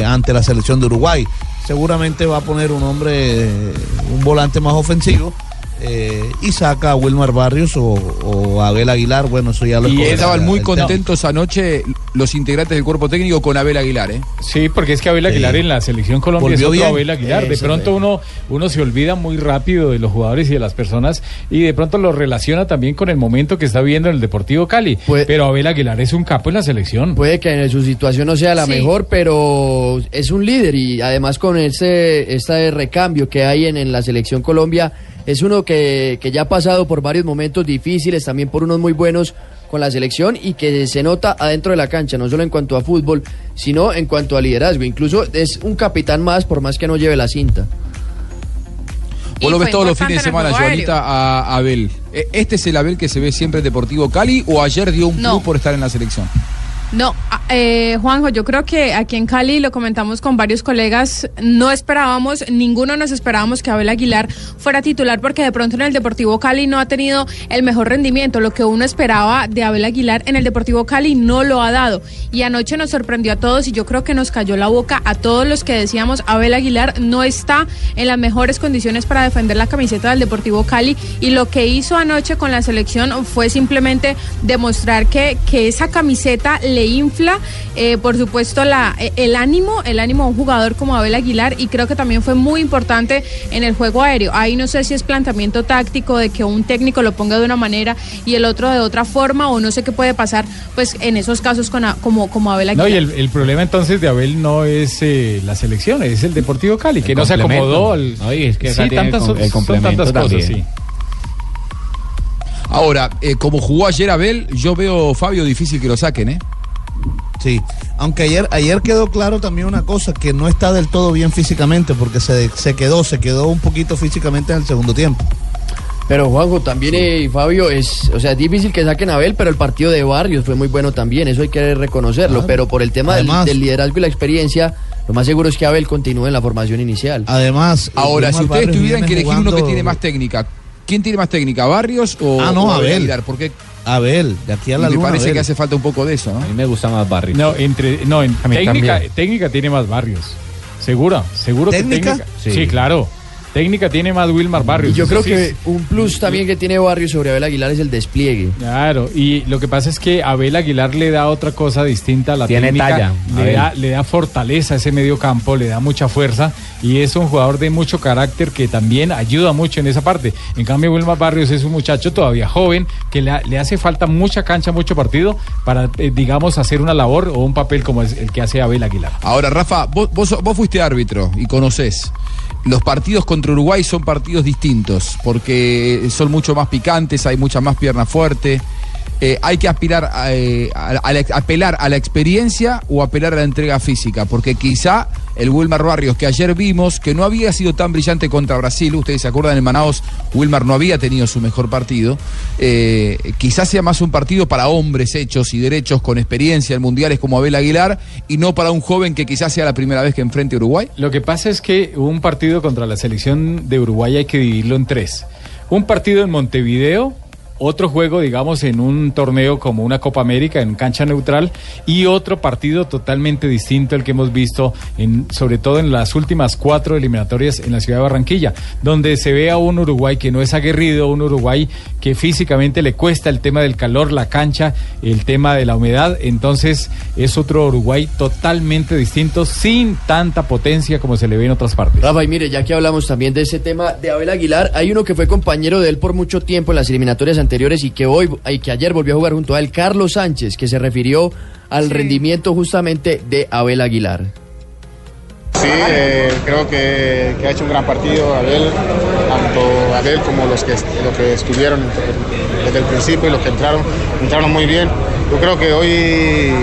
ante la selección de Uruguay. Seguramente va a poner un hombre, un volante más ofensivo. Eh, y saca a Wilmar Barrios o, o a Abel Aguilar, bueno, eso ya lo Y estaban muy contentos anoche los integrantes del cuerpo técnico con Abel Aguilar, ¿eh? Sí, porque es que Abel Aguilar en la selección Colombia es otro bien. Abel Aguilar. De pronto uno, uno se olvida muy rápido de los jugadores y de las personas y de pronto lo relaciona también con el momento que está viviendo en el Deportivo Cali. Pero Abel Aguilar es un capo en la selección. Puede que en su situación no sea la Sí. mejor, pero es un líder y además con ese este recambio que hay en, en la selección Colombia, es uno que, que ya ha pasado por varios momentos difíciles, también por unos muy buenos con la selección y que se nota adentro de la cancha, no solo en cuanto a fútbol, sino en cuanto a liderazgo. Incluso es un capitán más, por más que no lleve la cinta. Vos lo ves todos los fines de semana, Joanita, a Abel. ¿E- ¿Este es el Abel que se ve siempre en Deportivo Cali o ayer dio un No. plus por estar en la selección? No, a- eh, Juanjo, yo creo que aquí en Cali lo comentamos con varios colegas, no esperábamos, ninguno nos esperábamos que Abel Aguilar fuera titular porque de pronto en el Deportivo Cali no ha tenido el mejor rendimiento, lo que uno esperaba de Abel Aguilar en el Deportivo Cali no lo ha dado. Y anoche nos sorprendió a todos y yo creo que nos cayó la boca a todos los que decíamos Abel Aguilar no está en las mejores condiciones para defender la camiseta del Deportivo Cali y lo que hizo anoche con la selección fue simplemente demostrar que, que esa camiseta le infla, eh, por supuesto, la, eh, el ánimo, el ánimo de un jugador como Abel Aguilar y creo que también fue muy importante en el juego aéreo. Ahí no sé si es planteamiento táctico de que un técnico lo ponga de una manera y el otro de otra forma o no sé qué puede pasar pues en esos casos con a- como, como Abel No, Aguilar. y el, el problema entonces de Abel no es eh, la selección, es el Deportivo Cali, que El no se acomodó al. No, y es que sí, el tantas, el son cosas, también. sí. Ahora, eh, como jugó ayer Abel, yo veo, Fabio, difícil que lo saquen, ¿eh? Sí, aunque ayer, ayer quedó claro también una cosa, que no está del todo bien físicamente, porque se, se quedó, se quedó un poquito físicamente en el segundo tiempo. Pero Juanjo, también eh, Fabio, es, o sea, es difícil que saquen a Abel, pero el partido de Barrios fue muy bueno también, eso hay que reconocerlo, Claro. pero por el tema del, Además- del liderazgo y la experiencia, lo más seguro es que Abel continúe en la formación inicial. Además, Ahora, si ustedes tuvieran que elegir uno que tiene más técnica, ¿quién tiene más técnica, Barrios o, Ah, no, o Abel. Porque Abel, de aquí a la me luna, parece Abel. que hace falta un poco de eso, ¿no? A mí me gusta más Barrios. No, entre, no, en A mí técnica, también. técnica tiene más barrios. Segura, seguro ¿Técnica? que técnica. Sí. Sí. claro. Técnica tiene más Wilmar Barrios. Y yo creo sí que un plus también que tiene Barrios sobre Abel Aguilar es el despliegue. Claro, y lo que pasa es que Abel Aguilar le da otra cosa distinta a la Tiene técnica. talla, le, da, le da fortaleza a ese medio campo, le da mucha fuerza y es un jugador de mucho carácter que también ayuda mucho en esa parte. En cambio, Wilmar Barrios es un muchacho todavía joven que le hace falta mucha cancha, mucho partido para, eh, digamos, hacer una labor o un papel como es el que hace Abel Aguilar. Ahora, Rafa, vos, vos, vos fuiste árbitro y conocés. Los partidos contra Uruguay son partidos distintos porque son mucho más picantes, hay mucha más pierna fuerte. Eh, hay que aspirar a, eh, a- a la- apelar a la experiencia o apelar a la entrega física, porque quizá el Wilmar Barrios que ayer vimos, que no había sido tan brillante contra Brasil, ustedes se acuerdan en Manaos, Wilmar no había tenido su mejor partido, eh, quizás sea más un partido para hombres hechos y derechos con experiencia en mundiales como Abel Aguilar y no para un joven que quizás sea la primera vez que enfrente a Uruguay. Lo que pasa es que un partido contra la selección de Uruguay hay que dividirlo en tres. Un partido en Montevideo, otro juego, digamos, en un torneo como una Copa América, en cancha neutral, y otro partido totalmente distinto al que hemos visto, en, sobre todo en las últimas cuatro eliminatorias en la ciudad de Barranquilla, donde se ve a un Uruguay que no es aguerrido, un Uruguay que físicamente le cuesta el tema del calor, la cancha, el tema de la humedad, entonces es otro Uruguay totalmente distinto, sin tanta potencia como se le ve en otras partes. Rafa, y mire, ya que hablamos también de ese tema de Abel Aguilar, hay uno que fue compañero de él por mucho tiempo en las eliminatorias anteriores y que hoy y que ayer volvió a jugar junto a él, Carlos Sánchez, que se refirió al rendimiento justamente de Abel Aguilar. Sí, eh, creo que, que ha hecho un gran partido Abel, tanto Abel como los que, los que estuvieron desde el principio y los que entraron, entraron muy bien. Yo creo que hoy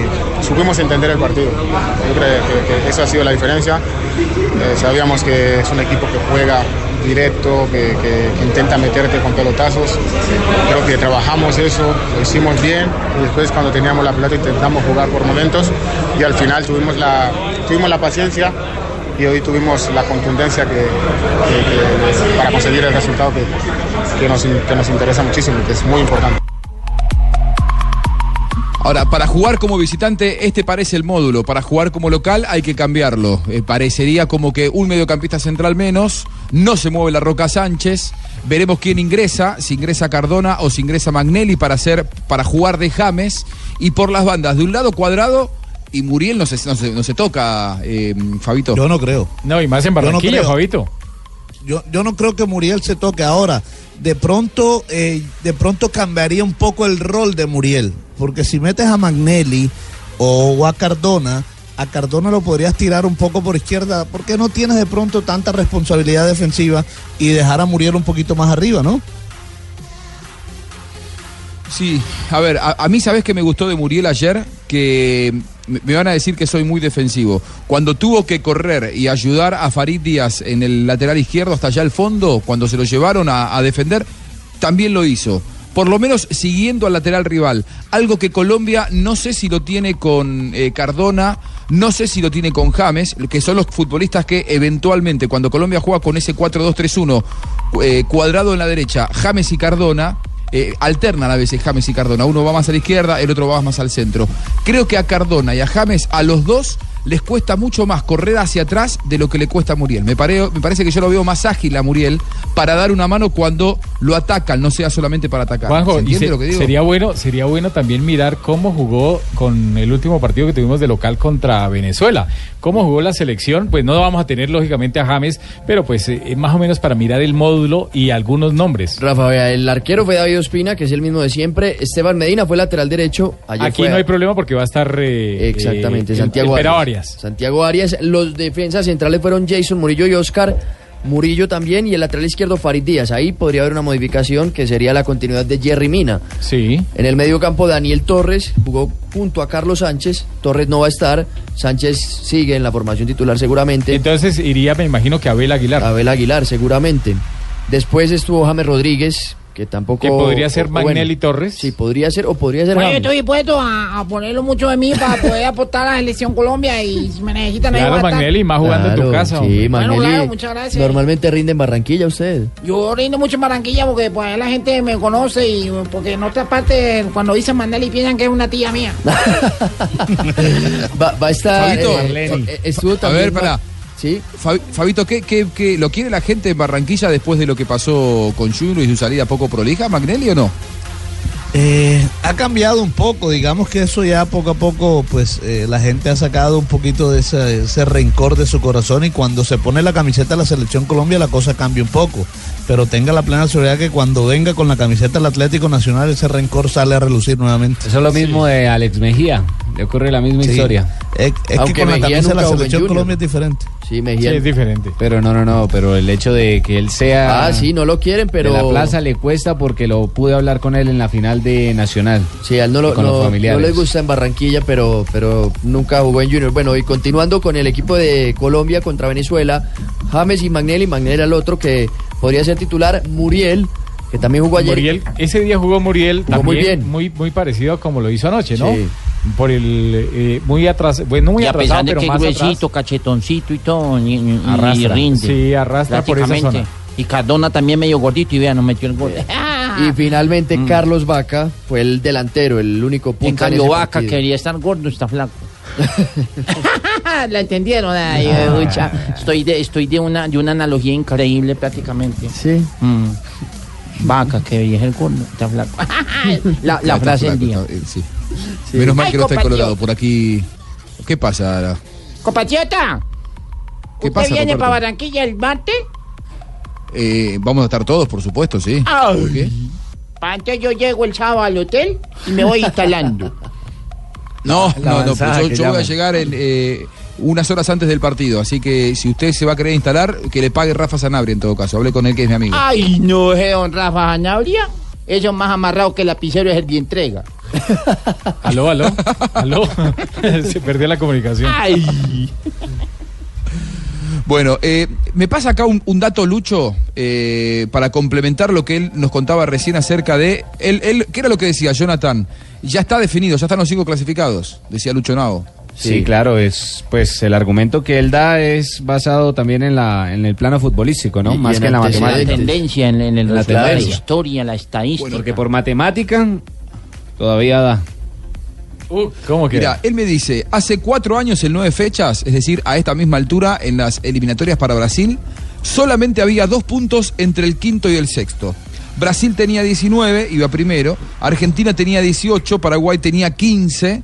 supimos entender el partido. Yo creo que, esa ha sido la diferencia. Eh, sabíamos que es un equipo que juega directo, que, intenta meterte con pelotazos. Creo que trabajamos eso, lo hicimos bien y después cuando teníamos la pelota intentamos jugar por momentos y al final tuvimos la, tuvimos la paciencia y hoy tuvimos la contundencia que- para conseguir el resultado que, que nos, que nos interesa muchísimo, que es muy importante. Ahora, para jugar como visitante, este parece el módulo. Para jugar como local hay que cambiarlo. Eh, parecería como que un mediocampista central menos, no se mueve la Roca Sánchez. Veremos quién ingresa, si ingresa Cardona o si ingresa Magnelli para hacer, para jugar de James. Y por las bandas, de un lado cuadrado y Muriel no se, no se, no se toca, eh, Fabito. Yo no creo. No, y más en Yo no Barranquilla, creo. Fabito. Yo, yo no creo que Muriel se toque ahora. De pronto, eh, de pronto cambiaría un poco el rol de Muriel. Porque si metes a Magnelli o a Cardona, a Cardona lo podrías tirar un poco por izquierda. Porque no tienes de pronto tanta responsabilidad defensiva y dejar a Muriel un poquito más arriba, ¿no? Sí, a ver, a, a mí sabes que me gustó de Muriel ayer, que me, van a decir que soy muy defensivo. Cuando tuvo que correr y ayudar a Farid Díaz en el lateral izquierdo hasta allá al fondo, cuando se lo llevaron a, a defender, también lo hizo. Por lo menos siguiendo al lateral rival. Algo que Colombia no sé si lo tiene con eh, Cardona, no sé si lo tiene con James, que son los futbolistas que eventualmente cuando Colombia juega con ese 4-2-3-1 eh, cuadrado en la derecha, James y Cardona, eh, alternan a veces James y Cardona. Uno va más a la izquierda, el otro va más al centro. Creo que a Cardona y a James, a los dos, les cuesta mucho más correr hacia atrás de lo que le cuesta a Muriel. Me, pareo- me parece que yo lo veo más ágil a Muriel para dar una mano cuando lo atacan, no sea solamente para atacar. Juanjo, ¿Se y entiende se- lo que digo? sería bueno, sería bueno también mirar cómo jugó con el último partido que tuvimos de local contra Venezuela. Cómo jugó la selección, pues no vamos a tener lógicamente a James, pero pues eh, más o menos para mirar el módulo y algunos nombres. Rafa, vea, el arquero fue David Ospina, que es el mismo de siempre. Esteban Medina fue lateral derecho. Ayer Aquí fue- no hay problema porque va a estar eh, Exactamente, eh, Santiago el- el Pera Arias. Arias. Santiago Arias. Los defensas centrales fueron Jason Murillo y Oscar. Murillo también y el lateral izquierdo Farid Díaz. Ahí podría haber una modificación que sería la continuidad de Jerry Mina. Sí. En el medio campo Daniel Torres jugó junto a Carlos Sánchez. Torres no va a estar. Sánchez sigue en la formación titular seguramente. Entonces iría, me imagino que Abel Aguilar. Abel Aguilar seguramente. Después estuvo James Rodríguez, que tampoco... Que podría ser o- o bueno, Magnelli Torres. Sí, podría ser o podría ser Bueno, yo estoy dispuesto a, a ponerlo mucho de mí para poder aportar a la selección Colombia y si me necesitan ahí Claro, a. Magnelli, más jugando en tu casa. Sí. Magnelli. claro, muchas gracias. Normalmente rinde en Barranquilla usted. Yo rindo mucho en Barranquilla porque pues ahí la gente me conoce y porque en otra parte cuando dicen Magnelli piensan que es una tía mía. Va, va a estar. Eh, eh, estuvo a también. ver, pará. Sí. Fabi- Fabito, ¿qué, qué, qué- lo quiere la gente en Barranquilla después de lo que pasó con Junior y su salida poco prolija, Magnelli o no? Eh, ha cambiado un poco, digamos que eso ya poco a poco, pues eh, la gente ha sacado un poquito de ese, ese rencor de su corazón y cuando se pone la camiseta de la selección Colombia la cosa cambia un poco, pero tenga la plena seguridad que cuando venga con la camiseta del Atlético Nacional ese rencor sale a relucir nuevamente. Eso es lo mismo de Alex Mejía. Le ocurre la misma Sí. historia. Es, es que con la camisa de la selección Colombia es diferente. Sí, Mejía. Sí, es diferente. Pero no, no, no, pero el hecho de que él sea... Ah, sí, no lo quieren, pero. De la plaza le cuesta porque lo pude hablar con él en la final de Nacional. Sí, a él no, lo, con no, los familiares. no le gusta en Barranquilla, pero, pero nunca jugó en Junior. Bueno, y continuando con el equipo de Colombia contra Venezuela, James y Magnelli, Magnelli era el otro que podría ser titular, Muriel, que también jugó ayer. Muriel, ese día jugó Muriel Jugó muy también, bien. muy muy parecido a como lo hizo anoche, ¿no? Sí. Por el eh, muy atrás, bueno, muy y a atrasado, pesar de pero que más gruesito, atrás. cachetoncito y todo, y, y- rinde. Sí, arrastra por esa zona. Y Cardona también medio gordito y vea, nos metió el gol. Y finalmente Carlos Vaca fue el delantero, el único punto. En cambio, Vaca quería estar gordo, está flaco. ¿La entendieron? Ay, pucha. Estoy de, estoy de una, de una analogía increíble prácticamente. Sí. Mm. Vaca, que veía el gordo, está flaco. la, la Está frase del día. está- eh, sí. Menos mal Ay, que no está. Colorado. Por aquí. ¿Qué pasa? ahora? Compatriota, ¿Qué ¿usted pasa, viene Roberto? para Barranquilla el martes? Eh, vamos a estar todos, por supuesto, sí. Ay. ¿Por qué? Pa, Entonces yo llego el sábado al hotel y me voy instalando. No, La no, no, pero yo, voy a llegar el, eh, unas horas antes del partido. Así que si usted se va a querer instalar, que le pague Rafa Sanabria en todo caso. Hablé con él que es mi amigo. Ay, no es don Rafa Zanabria. Eso más amarrado que el lapicero es el de entrega. Aló, aló, aló. Se perdió la comunicación. Ay. Bueno, eh, me pasa acá un, un dato, Lucho, eh, para complementar lo que él nos contaba recién acerca de. Él, él, ¿Qué era lo que decía Jonathan? Ya está definido, ya están los cinco clasificados, decía Lucho Nao. Sí, claro, es pues el argumento que él da es basado también en la en el plano futbolístico, ¿no? Y Más que en la matemática. La tendencia, en- en el la la historia, la estadística. Porque por matemática todavía da. ¿Cómo que? Mira, él me dice, hace cuatro años en nueve fechas, es decir, a esta misma altura, en las eliminatorias para Brasil, solamente había dos puntos entre el quinto y el sexto. Brasil tenía 19, iba primero, Argentina tenía 18, Paraguay tenía 15,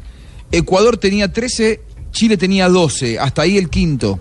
Ecuador tenía 13, Chile tenía 12, hasta ahí el quinto.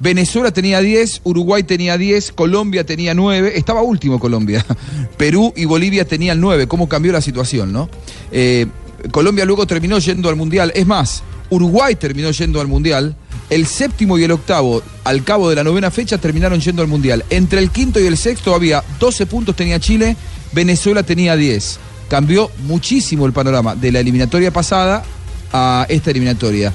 Venezuela tenía 10, Uruguay tenía 10, Colombia tenía 9, estaba último Colombia. Perú y Bolivia tenían 9, cómo cambió la situación, ¿no? Eh, Colombia luego terminó yendo al Mundial, es más, Uruguay terminó yendo al Mundial, el séptimo y el octavo, al cabo de la novena fecha, terminaron yendo al Mundial. Entre el quinto y el sexto había 12 puntos tenía Chile, Venezuela tenía 10. Cambió muchísimo el panorama de la eliminatoria pasada a esta eliminatoria.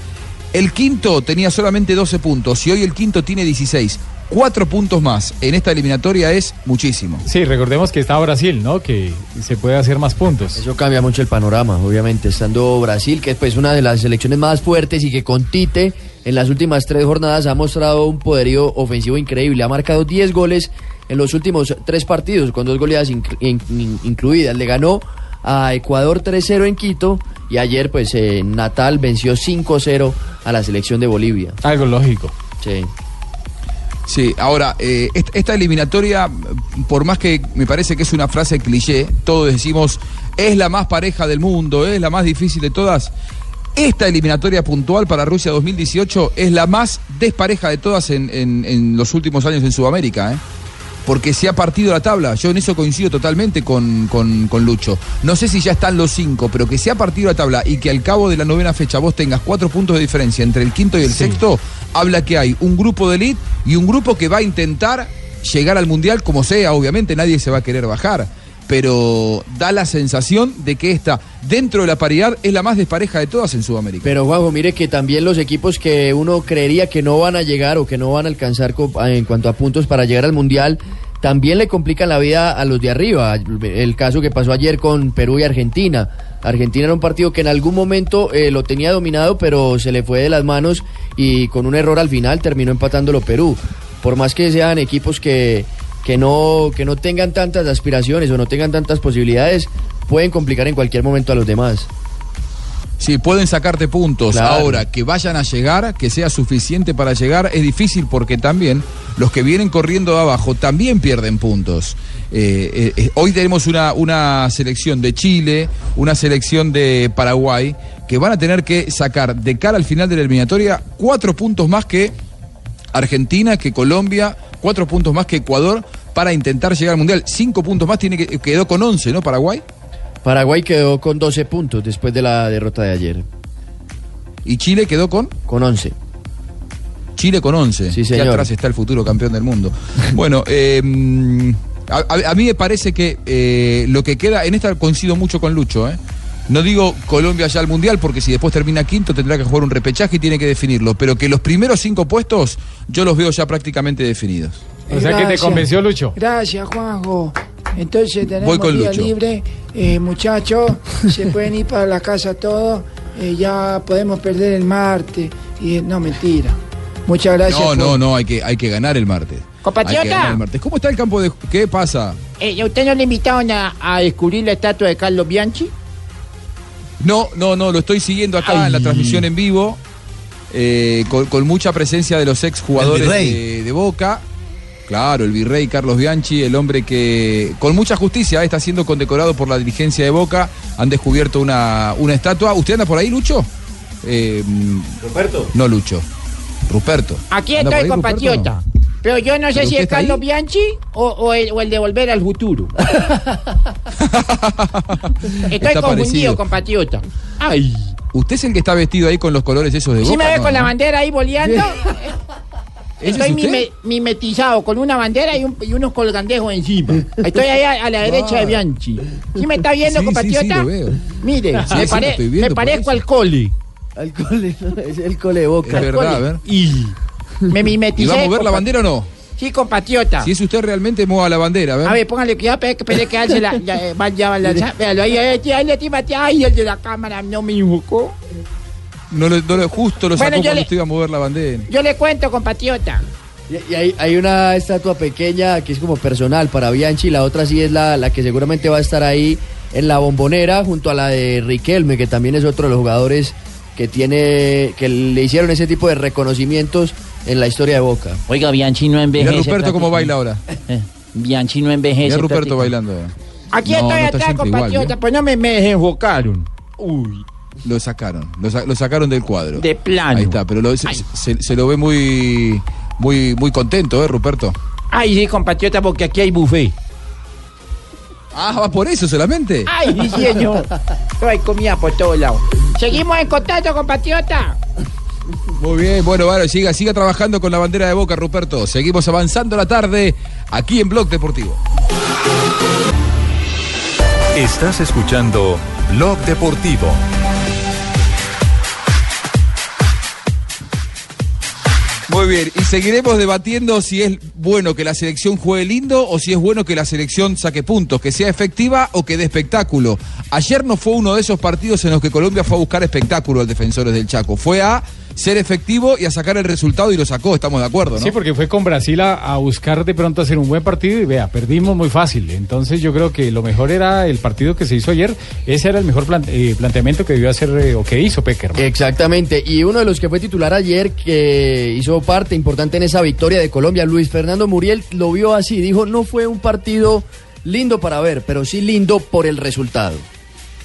El quinto tenía solamente 12 puntos y hoy el quinto tiene 16. Cuatro puntos más en esta eliminatoria es muchísimo. Sí, recordemos que está Brasil, ¿no? Que se puede hacer más puntos. Eso cambia mucho el panorama, obviamente, estando Brasil, que es pues una de las selecciones más fuertes y que con Tite en las últimas tres jornadas ha mostrado un poderío ofensivo increíble. Ha marcado 10 goles en los últimos tres partidos, con dos goleadas inc- in- in- incluidas. Le ganó a Ecuador 3-0 en Quito y ayer pues en Natal venció 5-0 a la selección de Bolivia. Algo lógico. Sí. Sí, ahora, eh, est- esta eliminatoria, por más que me parece que es una frase cliché, todos decimos, es la más pareja del mundo, es la más difícil de todas. Esta eliminatoria puntual para Rusia 2018 es la más despareja de todas en, en- en los últimos años en Sudamérica, ¿eh? Porque se ha partido la tabla. Yo en eso coincido totalmente con, con- con Lucho. No sé si ya están los cinco, pero que se ha partido la tabla y que al cabo de la novena fecha vos tengas cuatro puntos de diferencia entre el quinto y el sexto, habla que hay un grupo de elite y un grupo que va a intentar llegar al mundial como sea. Obviamente nadie se va a querer bajar. Pero da la sensación de que esta, dentro de la paridad, es la más despareja de todas en Sudamérica. Pero Juanjo, mire que también los equipos que uno creería que no van a llegar o que no van a alcanzar en cuanto a puntos para llegar al Mundial, también le complican la vida a los de arriba. El caso que pasó ayer con Perú y Argentina. Argentina era un partido que en algún momento eh, lo tenía dominado, pero se le fue de las manos y con un error al final terminó empatándolo Perú. Por más que sean equipos que, que, no, que no tengan tantas aspiraciones o no tengan tantas posibilidades, pueden complicar en cualquier momento a los demás. Sí, pueden sacarte puntos. Claro. Ahora, que vayan a llegar, que sea suficiente para llegar, es difícil porque también los que vienen corriendo de abajo también pierden puntos. Eh, eh, eh, hoy tenemos una, una selección de Chile, una selección de Paraguay, que van a tener que sacar de cara al final de la eliminatoria cuatro puntos más que Argentina, que Colombia, cuatro puntos más que Ecuador para intentar llegar al Mundial. Cinco puntos más, tiene que, quedó con 11, ¿no? Paraguay. Paraguay quedó con 12 puntos después de la derrota de ayer. ¿Y Chile quedó con? Con 11. Chile con 11. Sí, señor. atrás está el futuro campeón del mundo. bueno, eh, a, a- a mí me parece que eh, lo que queda, en esta coincido mucho con Lucho, ¿eh? No digo Colombia ya al Mundial, porque si después termina quinto tendrá que jugar un repechaje y tiene que definirlo. Pero que los primeros cinco puestos yo los veo ya prácticamente definidos. O sea que te convenció Lucho. Gracias, Juanjo. Entonces tenemos con día Lucho. libre. Eh, muchachos, se pueden ir para la casa todos. Eh, ya podemos perder el martes. Y, no, mentira. Muchas gracias. No, por- no, no, hay que, hay que ganar el martes. Compatriota. El martes. ¿Cómo está el campo de.? ¿Qué pasa? Eh, ¿y a ¿Usted no le invitaron a, a descubrir la estatua de Carlos Bianchi? No, no, no, lo estoy siguiendo acá en la transmisión en vivo, eh, con, con mucha presencia de los ex jugadores El virrey. de, de Boca. Claro, el virrey Carlos Bianchi, el hombre que con mucha justicia eh, está siendo condecorado por la dirigencia de Boca. Han descubierto una, una estatua. ¿Usted anda por ahí, Lucho? Eh, Ruperto. no, Lucho. Ruperto. Aquí ¿Anda por estoy, compatriota. no? Pero yo no sé ¿Pero si es Carlos ahí? Bianchi o, o el, o el de Volver al Futuro. Estoy Está confundido, parecido. compatriota. Ay. ¿Usted es el que está vestido ahí con los colores esos de ¿Sí Boca? me ve No, con la bandera ahí boleando? ¿Ese Estoy es mime- mimetizado con una bandera y, un- y unos colgandejos encima. Estoy ahí a, a la derecha de Bianchi. ¿Sí me está viendo, Sí, sí, compatriota? sí, lo veo. Mire, Sí, me, sí, pare- lo estoy viendo, me parezco al cole. Al cole, es el cole de boca. Es verdad, a ver. Y me ¿Y mimeticé. va a mover la bandera o no? Sí, compatriota. Si es usted realmente, mueva la bandera, a ver. A ver, póngale cuidado, pero que alce la, ya, eh, ya la, véalo, ahí, ahí, ahí, el de la cámara no me invocó. No lo, no lo- justo lo sacó Bueno, yo cuando le- usted iba a mover la bandera. Yo le cuento, compatriota. Y, y hay, hay una estatua pequeña que es como personal para Bianchi, la otra sí es la, la que seguramente va a estar ahí en la bombonera junto a la de Riquelme, que también es otro de los jugadores que tiene que le hicieron ese tipo de reconocimientos en la historia de Boca. Oiga, Bianchi no envejece. Mira Ruperto cómo baila ahora. Eh, Bianchi no envejece. Mira Ruperto bailando. Aquí No, estoy no atrás, compatriota, pues no me, me desenfocaron. Uy. Lo sacaron, lo, sa- lo sacaron del cuadro. De plano. Ahí está, pero lo- se, se- se lo ve muy, muy, muy contento, ¿eh, Ruperto? Ay, sí, compatriota, porque aquí hay buffet. Ah, va por eso solamente. Ay, sí, señor. Hay comida por todos lados. Seguimos en contacto, compatriota. Muy bien, bueno, bueno, siga, siga trabajando con la bandera de Boca, Ruperto. Seguimos avanzando la tarde aquí en Blog Deportivo. Estás escuchando Blog Deportivo. Muy bien, y seguiremos debatiendo si es bueno que la selección juegue lindo o si es bueno que la selección saque puntos, que sea efectiva o que dé espectáculo. Ayer no fue uno de esos partidos en los que Colombia fue a buscar espectáculo al Defensores del Chaco. Fue a ser efectivo y a sacar el resultado y lo sacó, estamos de acuerdo, ¿no? Sí, porque fue con Brasil a, a buscar de pronto hacer un buen partido y vea, perdimos muy fácil. Entonces yo creo que lo mejor era el partido que se hizo ayer. Ese era el mejor eh, planteamiento que debió hacer eh, o que hizo Peckerman. Exactamente, y uno de los que fue titular ayer, que hizo parte importante en esa victoria de Colombia, Luis Fernando Muriel, lo vio así, dijo, no fue un partido lindo para ver, pero sí lindo por el resultado.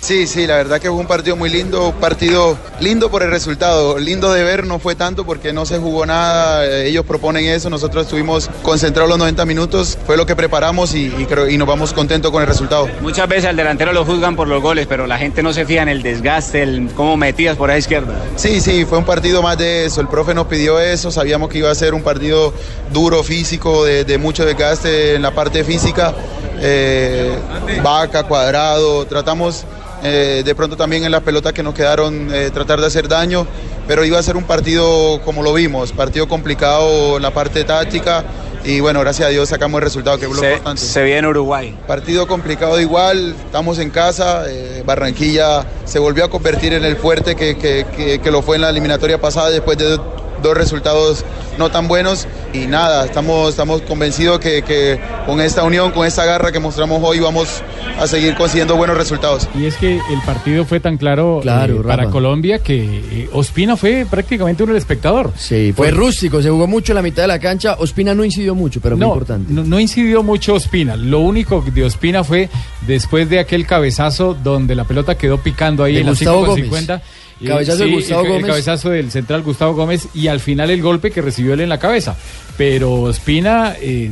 Sí, sí, la verdad que fue un partido muy lindo, un partido lindo por el resultado, lindo de ver no fue tanto porque no se jugó nada, eh, ellos proponen eso, nosotros estuvimos concentrados los 90 minutos, fue lo que preparamos y, y creo, y nos vamos contentos con el resultado. Muchas veces al delantero lo juzgan por los goles, pero la gente no se fija en el desgaste, el cómo metías por esa izquierda. Sí, sí, fue un partido más de eso, el profe nos pidió eso, sabíamos que iba a ser un partido duro, físico, de, de mucho desgaste en la parte física, eh, vaca, cuadrado, tratamos eh, de pronto también en las pelotas que nos quedaron eh, tratar de hacer daño, pero iba a ser un partido como lo vimos, partido complicado en la parte táctica y bueno, gracias a Dios sacamos el resultado que es lo Se, importante. se viene Uruguay. Partido complicado igual, estamos en casa, eh, Barranquilla se volvió a convertir en el fuerte que, que- que- que lo fue en la eliminatoria pasada después de dos resultados no tan buenos y nada, estamos, estamos convencidos que, que con esta unión, con esta garra que mostramos hoy vamos a seguir consiguiendo buenos resultados. Y es que el partido fue tan claro, Claro, eh, para Rafa. Colombia que eh, Ospina fue prácticamente uno del espectador. Sí, fue rústico, se jugó mucho en la mitad de la cancha, Ospina no incidió mucho, pero muy importante. No, no incidió mucho Ospina. Lo único de Ospina fue después de aquel cabezazo donde la pelota quedó picando ahí De en la Gustavo 5 con Gómez. 50. Y- Cabezazo de Gustavo el, el Gómez. cabezazo del central Gustavo Gómez y al final el golpe que recibió él en la cabeza. Pero Ospina, eh,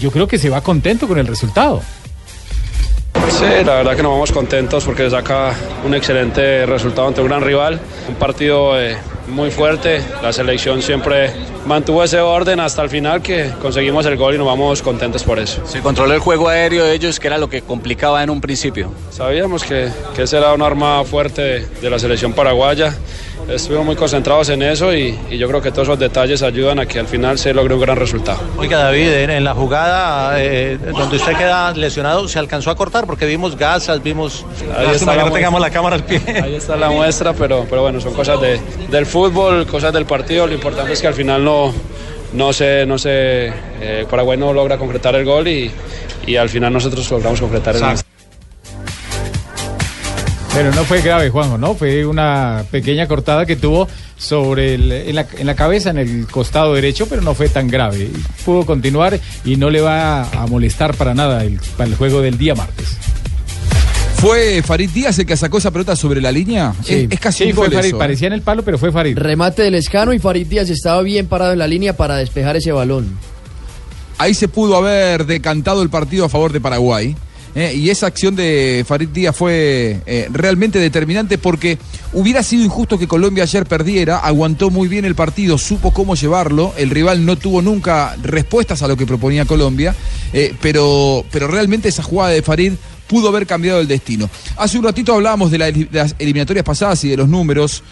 yo creo que se va contento con el resultado. Sí, la verdad que nos vamos contentos porque saca un excelente resultado ante un gran rival. Un partido eh, muy fuerte. La selección siempre mantuvo ese orden hasta el final que conseguimos el gol y nos vamos contentos por eso. Se controló el juego aéreo de ellos, que era lo que complicaba en un principio. Sabíamos que, que esa era una arma fuerte de, de la selección paraguaya. Estuvimos muy concentrados en eso y, y yo creo que todos esos detalles ayudan a que al final se logre un gran resultado. Oiga, David, en, la jugada eh, donde usted queda lesionado, ¿se alcanzó a cortar? Porque vimos gasas, vimos... Ahí está que no tengamos la cámara al pie. Ahí está la muestra, pero, pero bueno, son cosas de, del fútbol, cosas del partido. Lo importante es que al final no, no se, no se, eh, Paraguay no logra concretar el gol y, y al final nosotros logramos concretar el gol. Pero no fue grave, Juanjo, ¿no? Fue una pequeña cortada que tuvo sobre el- en, la, en la cabeza, en el costado derecho, pero no fue tan grave. Pudo continuar y no le va a molestar para nada el, para el juego del día martes. ¿Fue Farid Díaz el que sacó esa pelota sobre la línea? Es, es casi Sí, un fue gol Farid, eso, ¿eh? parecía en el palo, pero fue Farid. Remate del Escano y Farid Díaz estaba bien parado en la línea para despejar ese balón. Ahí se pudo haber decantado el partido a favor de Paraguay. Eh, y esa acción de Farid Díaz fue eh, realmente determinante porque hubiera sido injusto que Colombia ayer perdiera, aguantó muy bien el partido, supo cómo llevarlo, el rival no tuvo nunca respuestas a lo que proponía Colombia, eh, pero, pero realmente esa jugada de Farid pudo haber cambiado el destino. Hace un ratito hablábamos de, la- de las eliminatorias pasadas y de los números.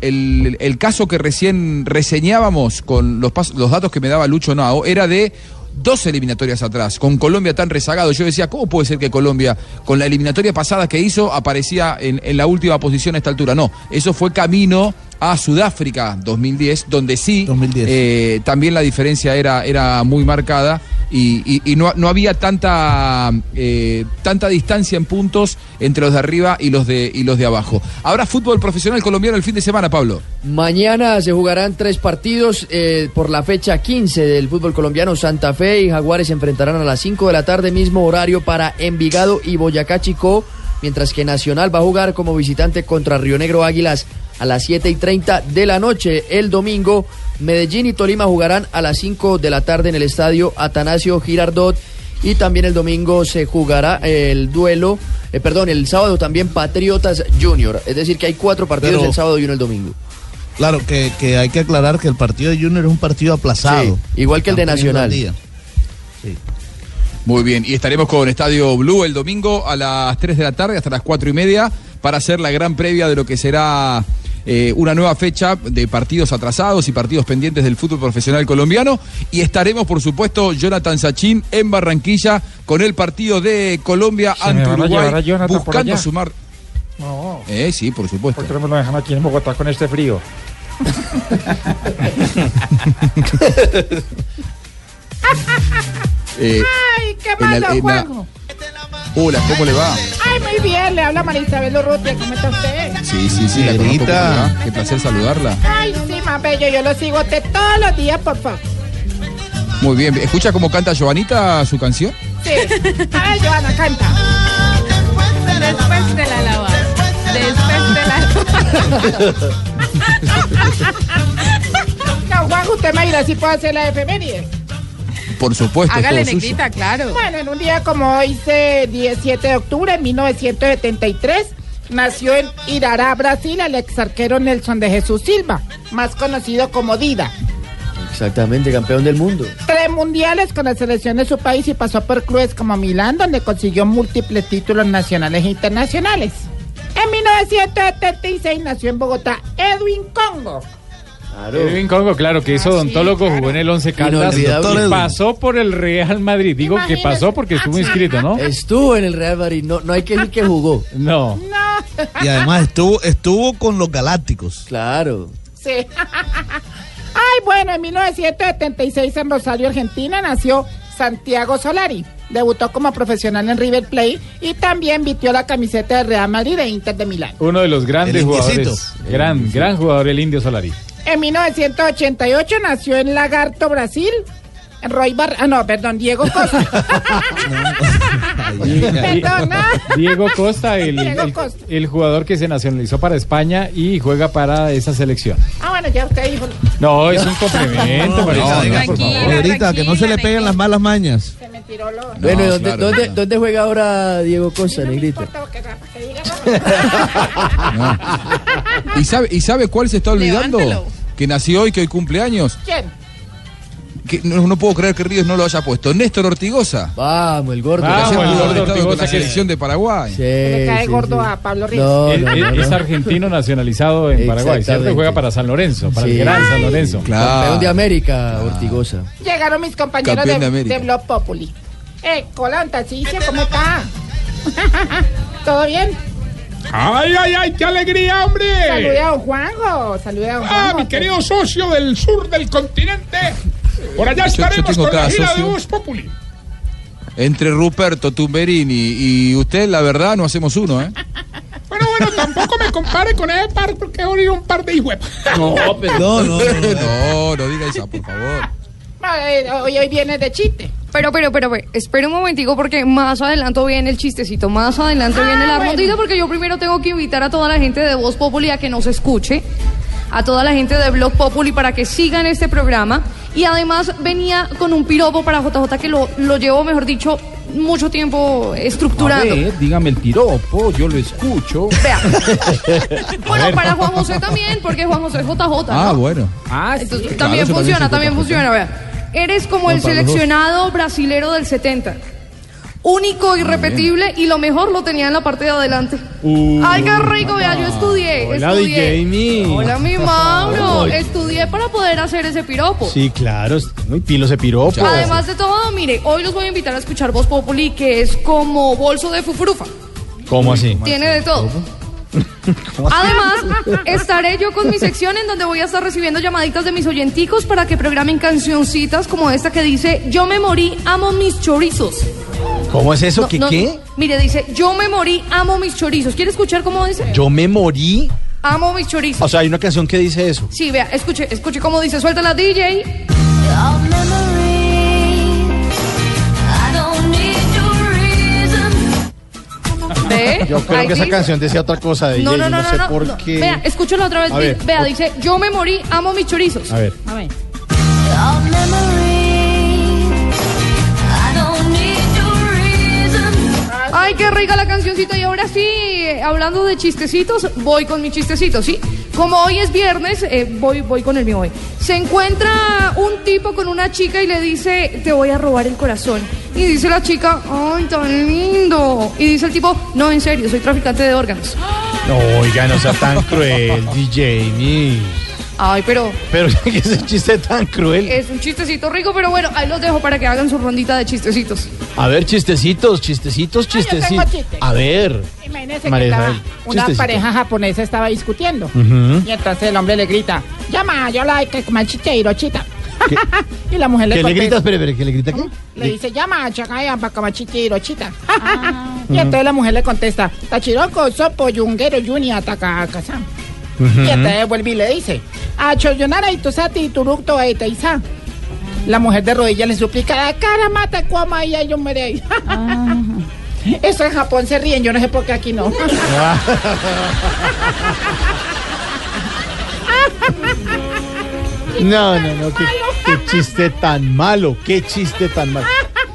El, caso que recién reseñábamos con los, los datos que me daba Lucho Nao era de dos eliminatorias atrás, con Colombia tan rezagado. Yo decía, ¿cómo puede ser que Colombia, con la eliminatoria pasada que hizo, aparecía en, la última posición a esta altura? No, eso fue camino a Sudáfrica 2010, donde sí, eh, también la diferencia era, era muy marcada y, y- y no, no había tanta, eh, tanta distancia en puntos entre los de arriba y los de, y los de abajo. Habrá fútbol profesional colombiano el fin de semana, Pablo. Mañana se jugarán tres partidos eh, por la fecha 15 del fútbol colombiano. Santa Fe y Jaguares se enfrentarán a las 5 de la tarde, mismo horario para Envigado y Boyacá Chicó, mientras que Nacional va a jugar como visitante contra Río Negro Águilas a las 7 y 30 de la noche. El domingo, Medellín y Tolima jugarán a las 5 de la tarde en el estadio Atanasio Girardot. Y también el domingo se jugará el duelo, eh, perdón, el sábado también Patriotas Junior. Es decir, que hay cuatro partidos Pero- el sábado y uno el domingo. Claro, que, que hay que aclarar que el partido de Junior es un partido aplazado. Sí, igual que el de Nacional. al día. Muy bien, y estaremos con Estadio Blue el domingo a las 3 de la tarde hasta las 4 y media para hacer la gran previa de lo que será eh, una nueva fecha de partidos atrasados y partidos pendientes del fútbol profesional colombiano. Y estaremos, por supuesto, Jonathan Sachin en Barranquilla con el partido de Colombia ante a Uruguay, a buscando sumar. No, Eh, sí, por supuesto. ¿por qué no me lo dejan aquí en Bogotá con este frío? Eh, Ay, qué en la- malo, la-. Hola, ¿cómo le va? Ay, muy bien, le habla Marisabel Urrutia, ¿cómo está usted? Sí, sí, sí, la conozco. Negrita. ¿cómo le va? Qué placer saludarla. Ay, sí, más bello, yo lo sigo a usted todos los días, por favor. Muy bien. ¿Escucha cómo canta Joanita su canción? Sí. Ay, Joana, canta. Después de la lavada. Después de la No, Juanjo, usted me dirá si puedo hacer la efeméride. Por supuesto, Hágale, negrita, claro. Bueno, en un día como hoy, se- 17 de octubre de 1973, nació en Irará, Brasil, el ex arquero Nelson de Jesús Silva, más conocido como Dida. Exactamente, campeón del mundo. Tres mundiales con la selección de su país y pasó por clubes como Milán, donde consiguió múltiples títulos nacionales e internacionales. En 1976 nació en Bogotá Edwin Congo. Edwin Congo, claro, que hizo odontólogo, jugó en el Once Caldas Inolvidable. y pasó por el Real Madrid. Digo que pasó porque estuvo inscrito, ¿no? Estuvo en el Real Madrid, no, no hay que decir que jugó. No. Y además estuvo, estuvo con los Galácticos. Claro. Sí. Ay, bueno, en 1976 en Rosario, Argentina, nació Santiago Solari. Debutó como profesional en River Plate y también vistió la camiseta de Real Madrid e Inter de Milán. Uno de los grandes jugadores. Gran, gran jugador, el Indio Solari. En 1988 nació en Lagarto, Brasil. Roy Bar... Ah, no, perdón, Diego Costa. Perdón, ¿no? Diego Costa, el, Diego el- Costa. el jugador que se nacionalizó para España y juega para esa selección. Ah, bueno, ya usted dijo. No, es un complemento, No, por favor. Que no se le peguen las malas mañas. Se me tiró lo... bueno, ¿y ¿dónde, claro, dónde, claro. dónde juega ahora Diego Costa, Negrita? Importa que, que diga, no. ¿Y sabe, ¿Y sabe cuál se está olvidando? Levántelo. Que nació hoy, que hoy cumple años. ¿Quién? Que no, no puedo creer que Ríos no lo haya puesto. Néstor Ortigosa. Vamos, el gordo. Vamos, el gordo de estado con Ortigosa la selección de Paraguay. Sí, Le cae sí, gordo sí. a Pablo Ríos. No, Es, no, es- no, es no. argentino nacionalizado en Paraguay. Exactamente. Juega para San Lorenzo, para Sí. el gran San Lorenzo. Campeón de América, Ortigosa. Llegaron mis compañeros Campeón de, de de Blog Populi. Eh, Colón, Tarcisio, ¿cómo está? ¿Todo bien? ¡Ay, ay, ay! ¡Qué alegría, hombre! Salude a don Juanjo. Salude a don Ah, Juanjo. mi querido socio del sur del continente. Por allá Yo- yo estaremos tengo con la gira de. Voz Populi. Entre Ruperto Tumberini y usted, la verdad, no hacemos uno, ¿eh? Bueno, bueno, tampoco me compare con ese par porque hoy un par de hijuepas. No, pero- No, no, no, no. no, no diga eso, por favor. Eh, hoy, hoy viene de chiste. Pero, pero, pero, pero, espere un momentico porque más adelante viene el chistecito, más adelante Ah, viene la bueno. noticia porque yo primero tengo que invitar a toda la gente de Voz Populi a que nos escuche, a toda la gente de Blog Populi para que sigan este programa y además venía con un piropo para JJ que lo, lo llevo, mejor dicho, mucho tiempo estructurando. A ver, dígame el piropo, yo lo escucho. Vea. Bueno, para Juan José también, porque Juan José es JJ. ¿no? Ah, bueno. Ah, Entonces, claro, también funciona, también funciona. Vea. Eres como el seleccionado brasilero del 70. Único, irrepetible y lo mejor lo tenía en la parte de adelante. Ay, qué rico, vea, yo estudié. Hola, estudié. Mi. Hola, mi Mauro. Ay. Estudié para poder hacer ese piropo. Sí, claro, muy pilo ese piropo. Además de todo, mire, hoy los voy a invitar a escuchar Voz Populi, que es como bolso de fufrufa. ¿Cómo así? Tiene de todo. Además, estaré yo con mi sección en donde voy a estar recibiendo llamaditas de mis oyenticos para que programen cancioncitas como esta que dice Yo me morí, amo mis chorizos. ¿Cómo es eso? No, ¿Qué no, qué? Mire, dice Yo me morí, amo mis chorizos. ¿Quiere escuchar cómo dice? Yo me morí. Amo mis chorizos. O sea, hay una canción que dice eso. Sí, vea, escuche, escuche cómo dice. Suelta la DJ. Yo creo que esa canción decía otra cosa de No, no, no, no, no, sé no, por no. qué. Vea, escúchalo otra vez. A ver, Vea, dice, yo me morí, amo mis chorizos. A ver. A ver. Ay, qué rica la cancioncita. Y ahora sí, hablando de chistecitos, voy con mi chistecito, ¿sí? Como hoy es viernes, eh, voy, voy con el mío hoy. Se encuentra un tipo con una chica y le dice, te voy a robar el corazón. Y dice la chica, ay, tan lindo. Y dice el tipo, no, en serio, soy traficante de órganos. No, oiga, no sea tan cruel, DJ. Ay, pero Pero que ese chiste tan cruel. es un chistecito rico, pero bueno, ahí los dejo para que hagan su rondita de chistecitos. A ver, chistecitos, chistecitos, chistecitos. chiste. A ver. Imagínese María que estaba Isabel, una chistecito. pareja japonesa estaba discutiendo. Y entonces el hombre le grita, llama, yo la que comer chiche Hirochita. y la mujer le ¿Qué le gritas? Espere, espere, ¿qué le grita qué? Le dice, llama, chacaya, para comer chiche Hirochita. y entonces la mujer le contesta, Tachiroko, sopo, yunguero, yuni, ataka, kasa. Ujú. Y entonces vuelve y le dice, a choyonara y tusati, turukto, e teisa. La mujer de rodillas le suplica, cara, mata, coma, y hay un merey. Eso en Japón se ríen, yo no sé por qué aquí no. No, no, no, qué, qué chiste tan malo, qué chiste tan malo.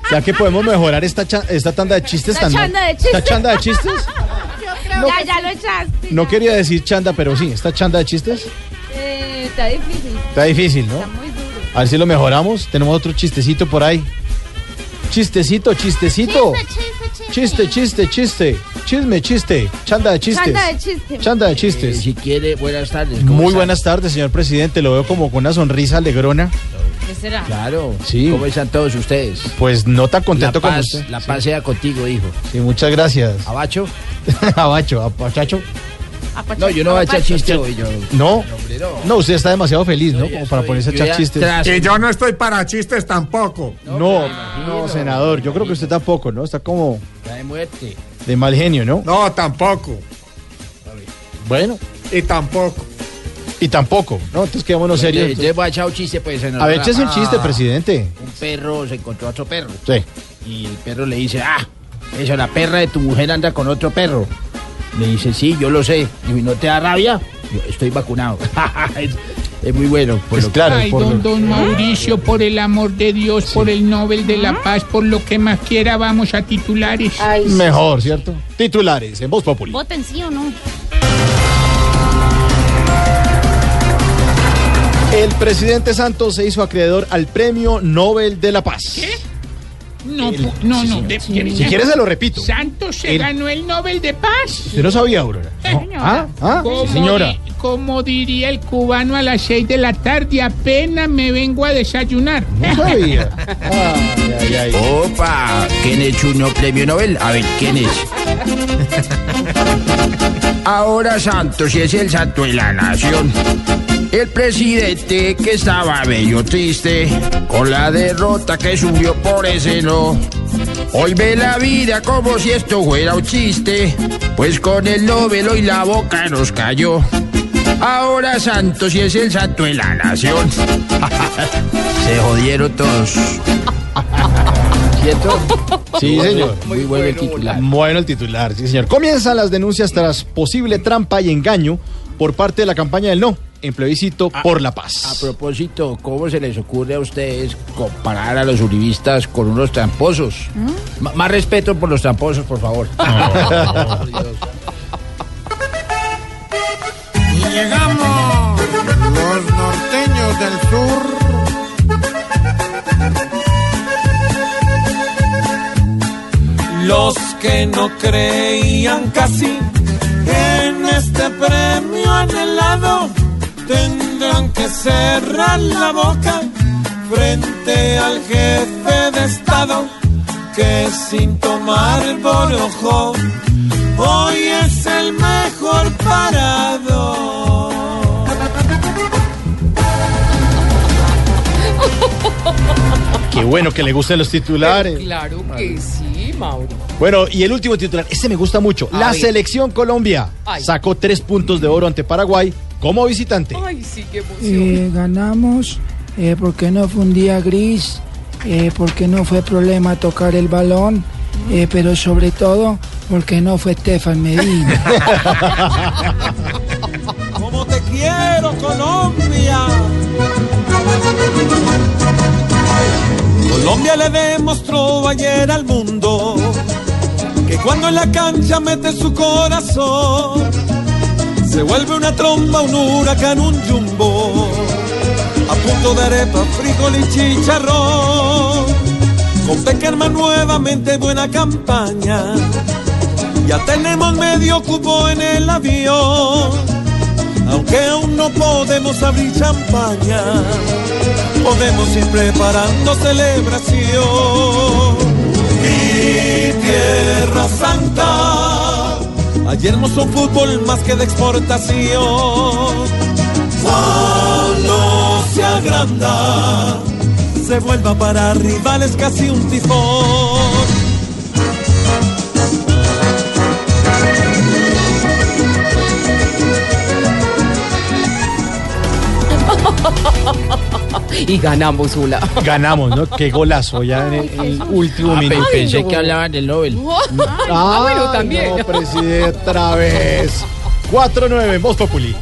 ¿Ya que podemos mejorar esta, cha- esta tanda de chistes La tan mal- chanda de chistes. ¿Esta chanda de chistes? ya, ya lo echaste. No quería decir chanda, pero sí, esta chanda de chistes Eh, está difícil. está difícil, ¿no? A ver si lo mejoramos. Tenemos otro chistecito por ahí. Chistecito, chistecito. Chiste, chiste, chiste. Chisme, chiste. Chanda de chistes. Chanda de chistes. Chanda de chistes. si quiere, buenas tardes. ¿cómo Muy está? buenas tardes, señor presidente. Lo veo como con una sonrisa alegrona. ¿Qué será? Claro. Sí. ¿Cómo están todos ustedes? Pues no tan contento paz, usted. La paz sea contigo, hijo. Sí, muchas gracias. ¿Abacho? Abacho, apachacho. No, yo no voy a echar chiste hoy. Yo... No, no, usted está demasiado feliz, ¿no? Como para ponerse a echar chistes. tras- Y yo no estoy para chistes tampoco. No, no, senador, yo creo que usted tampoco, ¿no? Está como de muerte. de mal genio, ¿no? No, tampoco. Bueno, Y tampoco. Y tampoco, ¿no? Entonces quedémonos serios. Entonces, voy a echar un chiste, pues. en A ver, échese un ah, chiste, presidente. Un perro se encontró a otro perro. Sí. Y el perro le dice, ah, eso, la perra de tu mujer anda con otro perro. Le dice, sí, yo lo sé. Y ¿no te da rabia? Yo estoy vacunado. es, es muy bueno. Por Es lo claro, Ay, por lo- don, don Mauricio, por el amor de Dios, por el Nobel de la Paz, por lo que más quiera, vamos a titulares. Mejor, ¿cierto? Titulares en Voz Populi. ¿Voten sí o no? El presidente Santos se hizo acreedor al Premio Nobel de la Paz. No, pu- no, no. de- Si quiere se lo repito. Santos se El- ganó el Nobel de Paz. ¿Usted no sabía, Aurora? ¿No? ¿Ah? ¿Ah? Como Sí, señora. di- como diría el cubano a las seis de la tarde, apenas me vengo a desayunar. No sabía. Ay, ay, ay. Opa, ¿quién es uno premio Nobel? A ver, ¿quién es? Ahora Santos es el santo de la nación. El presidente que estaba bello triste con la derrota que sufrió por ese no. Hoy ve la vida como si esto fuera un chiste, pues con el Nobel hoy la boca nos cayó. Ahora Santos y es el santo de la nación. Se jodieron todos. ¿Cierto? Sí, señor. Muy bueno el titular. Bueno el titular, sí, señor. Comienzan las denuncias tras posible trampa y engaño por parte de la campaña del no. En plebiscito por la paz. A propósito, ¿cómo se les ocurre a ustedes comparar a los uribistas con unos tramposos? M- más respeto por los tramposos, por favor. Por Dios. Y llegamos los norteños del sur. Los que no creían casi en este premio anhelado tendrán que cerrar la boca frente al jefe de Estado que sin tomar por ojo hoy es el mejor parado. Qué bueno que le gusten los titulares. Claro que sí, Mauro. Bueno, y el último titular, este me gusta mucho. A la ver. selección Colombia Ay. sacó tres puntos de oro ante Paraguay como visitante. Ay, sí, qué emoción. Eh, ganamos eh, porque no fue un día gris, eh, porque no fue problema tocar el balón, eh, pero sobre todo porque no fue Estefan Medina. Como te quiero, Colombia. Colombia le demostró ayer al mundo que cuando en la cancha mete su corazón, se vuelve una tromba, un huracán, un jumbo. A punto de arepa, frijol y chicharrón. Con Peckerman nuevamente buena campaña. Ya tenemos medio cupo en el avión. Aunque aún no podemos abrir champaña, podemos ir preparando celebración. Mi tierra santa, ayer hermoso fútbol más que de exportación. Cuando se agranda, se vuelva para rivales casi un tifón. y ganamos una. Ganamos, ¿no? Qué golazo ya en el, el último Ah, minuto. pensé que hablaban del Nobel. Ah, bueno, también. No, presidente, otra vez. 4-9, Voz Populi.